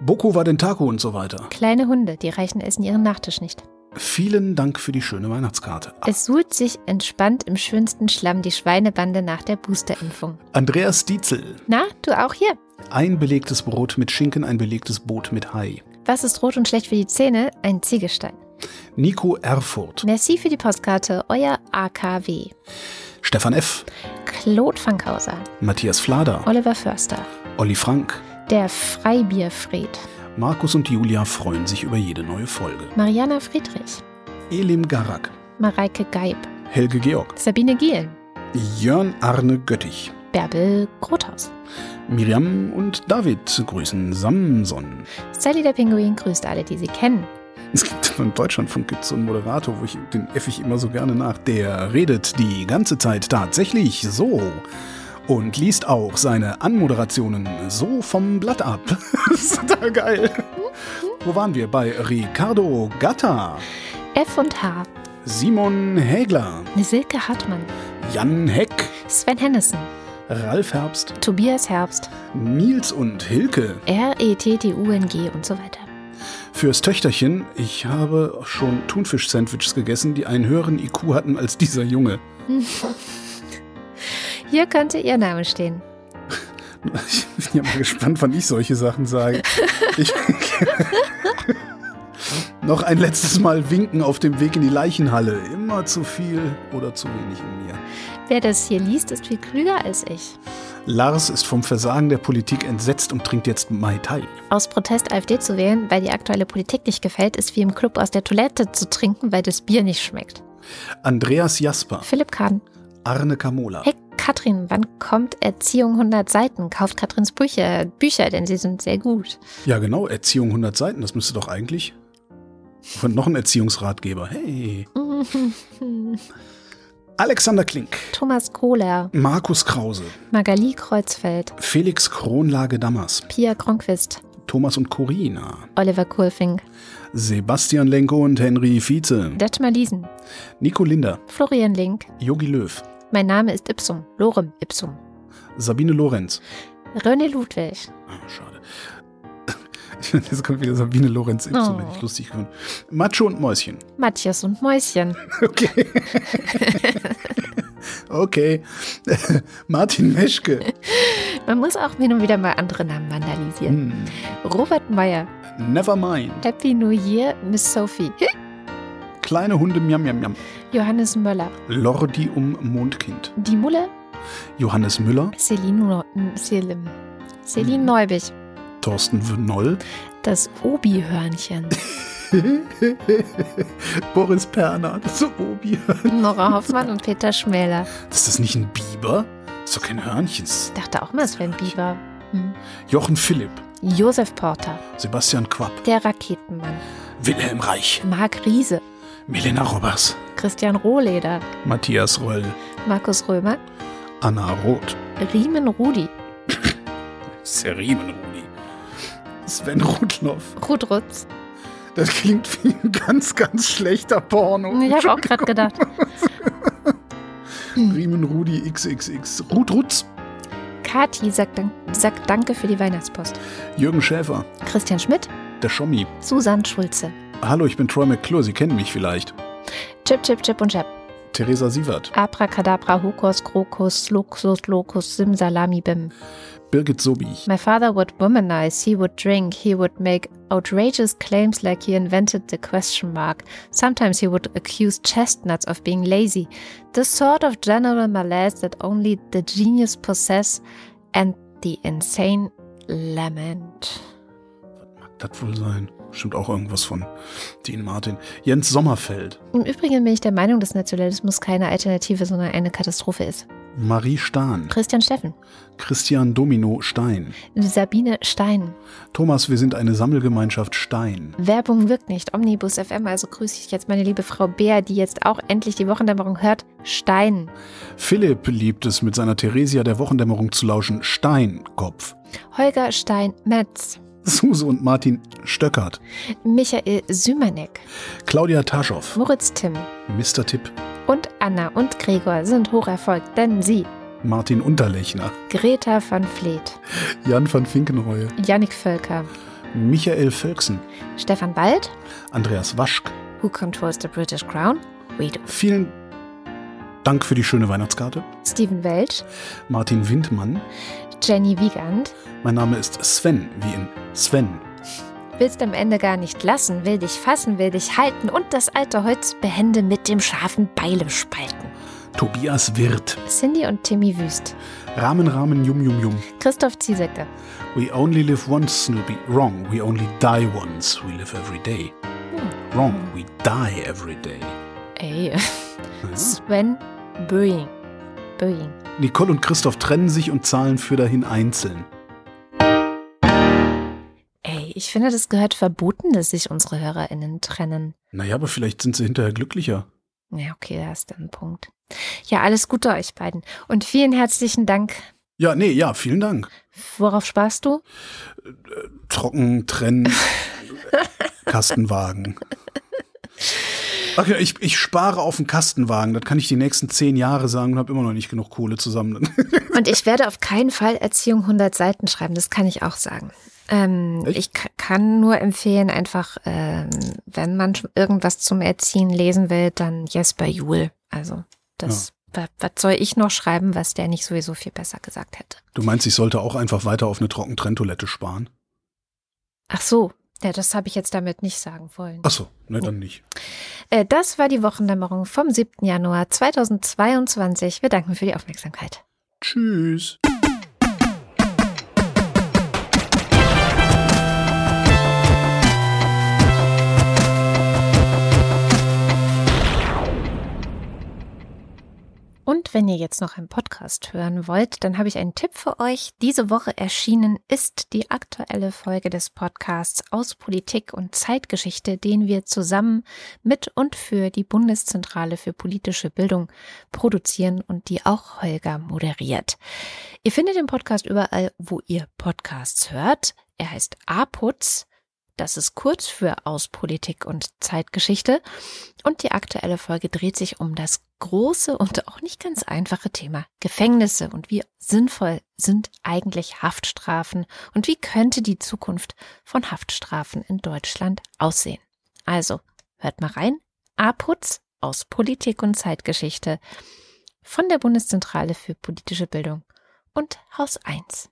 Boko war den Taco und so weiter.
Kleine Hunde, die reichen essen ihren Nachtisch nicht.
Vielen Dank für die schöne Weihnachtskarte.
Es suhlt sich entspannt im schönsten Schlamm die Schweinebande nach der Boosterimpfung.
Andreas Dietzel.
Na, du auch hier.
Ein belegtes Brot mit Schinken, ein belegtes Boot mit Hai.
Was ist rot und schlecht für die Zähne? Ein Ziegelstein.
Nico Erfurt.
Merci für die Postkarte, euer AKW.
Stefan F.
Claude Fankhauser,
Matthias Flader.
Oliver Förster,
Olli Frank.
der Freibierfried,
Markus und Julia freuen sich über jede neue Folge.
Mariana Friedrich,
Elim Garak.
Mareike Geib,
Helge Georg.
Sabine Gielen,
Jörn Arne Göttich.
Bärbel Grothaus.
Miriam und David grüßen Samson.
Sally der Pinguin grüßt alle, die sie kennen.
Es gibt in Deutschlandfunk gibt so einen Moderator, wo ich den ich immer so gerne nach. Der redet die ganze Zeit tatsächlich so und liest auch seine Anmoderationen so vom Blatt ab. <laughs> das ist total geil. Wo waren wir? Bei Ricardo Gatta,
F und H,
Simon Hägler,
Silke Hartmann,
Jan Heck,
Sven Hennissen,
Ralf Herbst,
Tobias Herbst,
Nils und Hilke.
R, E, T, T, U, N, G und so weiter.
Fürs Töchterchen, ich habe schon Thunfisch-Sandwiches gegessen, die einen höheren IQ hatten als dieser Junge. <laughs>
Hier könnte Ihr Name stehen. <laughs>
Ich bin ja mal gespannt, wann ich solche Sachen sage. Ich <laughs> Noch ein letztes Mal winken auf dem Weg in die Leichenhalle. Immer zu viel oder zu wenig in mir.
Wer das hier liest, ist viel klüger als ich.
Lars ist vom Versagen der Politik entsetzt und trinkt jetzt Mai Tai.
Aus Protest AfD zu wählen, weil die aktuelle Politik nicht gefällt, ist wie im Club aus der Toilette zu trinken, weil das Bier nicht schmeckt.
Andreas Jasper,
Philipp Kahn.
Arne Kamola,
Hey Katrin, wann kommt Erziehung 100 Seiten? Kauft Katrins Bücher, Bücher, denn sie sind sehr gut.
Ja, genau, Erziehung 100 Seiten, das müsste doch eigentlich. Und noch ein Erziehungsratgeber. Hey. <laughs> Alexander Klink,
Thomas Kohler,
Markus Krause,
Magali Kreuzfeld,
Felix Kronlage-Dammers,
Pia Kronquist,
Thomas und Corina,
Oliver Kohlfink,
Sebastian Lenko und Henry Vize,
Detmar Liesen,
Nico Linder,
Florian Link.
Yogi Löw,
Mein Name ist Ipsum, Lorem Ipsum.
Sabine Lorenz.
René Ludwig,
Ah, schade. <laughs> Jetzt kommt wieder Sabine Lorenz Ipsum,
Oh.
hätte ich lustig gefunden. Macho und Mäuschen.
Matthias und Mäuschen, <laughs>
Okay. <laughs> okay. Martin Meschke.
Man muss auch hin und wieder mal andere Namen vandalisieren.
Hm.
Robert Meyer,
Nevermind.
Happy New Year, Miss Sophie,
Kleine Hunde, miam, miam, miam.
Johannes Möller,
Lordi um Mondkind.
die Mulle,
Johannes Müller.
Celine, Celine, Celine Neubig,
Thorsten Noll.
das Obi-Hörnchen, <laughs>
Boris Perner. Das ist so Obi.
Nora Hoffmann und Peter Schmäler.
Ist das nicht ein Biber? Das ist doch kein Hörnchen.
Ich dachte auch mal, es wäre ein Biber. Hm.
Jochen Philipp.
Josef Porter,
Sebastian Quapp.
der Raketenmann,
Wilhelm Reich.
Marc Riese,
Milena Robbers.
Christian Rohleder,
Matthias Röll.
Markus Römer,
Anna Roth.
Riemen Rudi,
Seriemen Rudi. Sven Rudloff.
Ruth Rutz.
Das klingt wie ein ganz, ganz schlechter Porno.
Ich habe auch gerade gedacht. <laughs>
Riemen Rudi XXX. Ruth Rutz.
Kati sagt, dank, sagt Danke für die Weihnachtspost.
Jürgen Schäfer.
Christian Schmidt,
Der Schommi.
Susanne Schulze,
Hallo, ich bin Troy McClure. Sie kennen mich vielleicht.
Chip, Chip, Chip und Chap,
Theresa Sievert.
Abracadabra, Hokus, Krokus, Luxus, Locus, Simsalami, Bim.
Birgit Sobi.
My father would womanize, he would drink, he would make outrageous claims like he invented the question mark. Sometimes he would accuse chestnuts of being lazy. The sort of general malaise that only the genius possess and The Insane Lament.
Was mag das wohl sein? Stimmt auch irgendwas von Dean Martin. Jens Sommerfeld.
Im Übrigen bin ich der Meinung, dass Nationalismus keine Alternative, sondern eine Katastrophe ist.
Marie Stahn.
Christian Steffen.
Christian Domino Stein.
Sabine Stein.
Thomas, wir sind eine Sammelgemeinschaft Stein.
Werbung wirkt nicht. Omnibus FM, also grüße ich jetzt meine liebe Frau Bär, die jetzt auch endlich die Wochendämmerung hört. Stein.
Philipp liebt es, mit seiner Theresia der Wochendämmerung zu lauschen. Steinkopf.
Holger Stein-Metz.
Suse und Martin Stöckert.
Michael Sümanek.
Claudia Taschow.
Moritz Timm.
Mr. Tipp.
Und Anna und Gregor sind hocherfolgt, denn sie,
Martin Unterlechner.
Greta van Vleet,
Jan van Finkenreue.
Jannik Völker,
Michael Völksen.
Stefan Bald,
Andreas Waschk.
Who Controls the British Crown? We do.
Vielen Dank für die schöne Weihnachtskarte.
Steven Welch,
Martin Windmann.
Jenny Wiegand,
Mein Name ist Sven, wie in Sven.
Willst am Ende gar nicht lassen, will dich fassen, will dich halten und das alte Holz behende mit dem scharfen Beile spalten.
Tobias Wirth.
Cindy und Timmy Wüst,
Rahmen, Rahmen, Yum, Yum, Yum.
Christoph Ziesecke,
We only live once, Snoopy. Wrong. We only die once. We live every day. Wrong. We die every day.
ey,
Ja.
Sven Böing, Böing.
Nicole und Christoph trennen sich und zahlen für dahin einzeln.
Ich finde, das gehört verboten, dass sich unsere HörerInnen trennen.
Naja, aber vielleicht sind sie hinterher glücklicher.
Ja, okay, da ist dann ein Punkt. Ja, alles Gute euch beiden. Und vielen herzlichen Dank.
Ja, nee, ja, vielen Dank.
Worauf sparst du?
Trocken, trennen, <laughs> Kastenwagen. Okay, ich, ich spare auf den Kastenwagen. Das kann ich die nächsten zehn Jahre sagen und habe immer noch nicht genug Kohle zusammen.
Und ich werde auf keinen Fall Erziehung 100 Seiten schreiben, das kann ich auch sagen. Ähm, ich kann nur empfehlen, einfach, ähm, wenn man irgendwas zum Erziehen lesen will, dann Jesper Juhl. Also, das, wa- was soll ich noch schreiben, was der nicht sowieso viel besser gesagt hätte?
Du meinst, ich sollte auch einfach weiter auf eine Trockentrenntoilette sparen?
Ach so, ja, das habe ich jetzt damit nicht sagen wollen.
Ach so, ne, dann nicht.
Äh, das war die Wochendämmerung vom 7. Januar 2022. Wir danken für die Aufmerksamkeit.
Tschüss.
Und wenn ihr jetzt noch einen Podcast hören wollt, dann habe ich einen Tipp für euch. Diese Woche erschienen ist die aktuelle Folge des Podcasts aus Politik und Zeitgeschichte, den wir zusammen mit und für die Bundeszentrale für politische Bildung produzieren und die auch Holger moderiert. Ihr findet den Podcast überall, wo ihr Podcasts hört. Er heißt A-Putz. Das ist kurz für aus Politik und Zeitgeschichte. Und die aktuelle Folge dreht sich um das große und auch nicht ganz einfache Thema Gefängnisse und wie sinnvoll sind eigentlich Haftstrafen und wie könnte die Zukunft von Haftstrafen in Deutschland aussehen. Also, hört mal rein. A-Putz aus Politik und Zeitgeschichte von der Bundeszentrale für politische Bildung und Haus 1.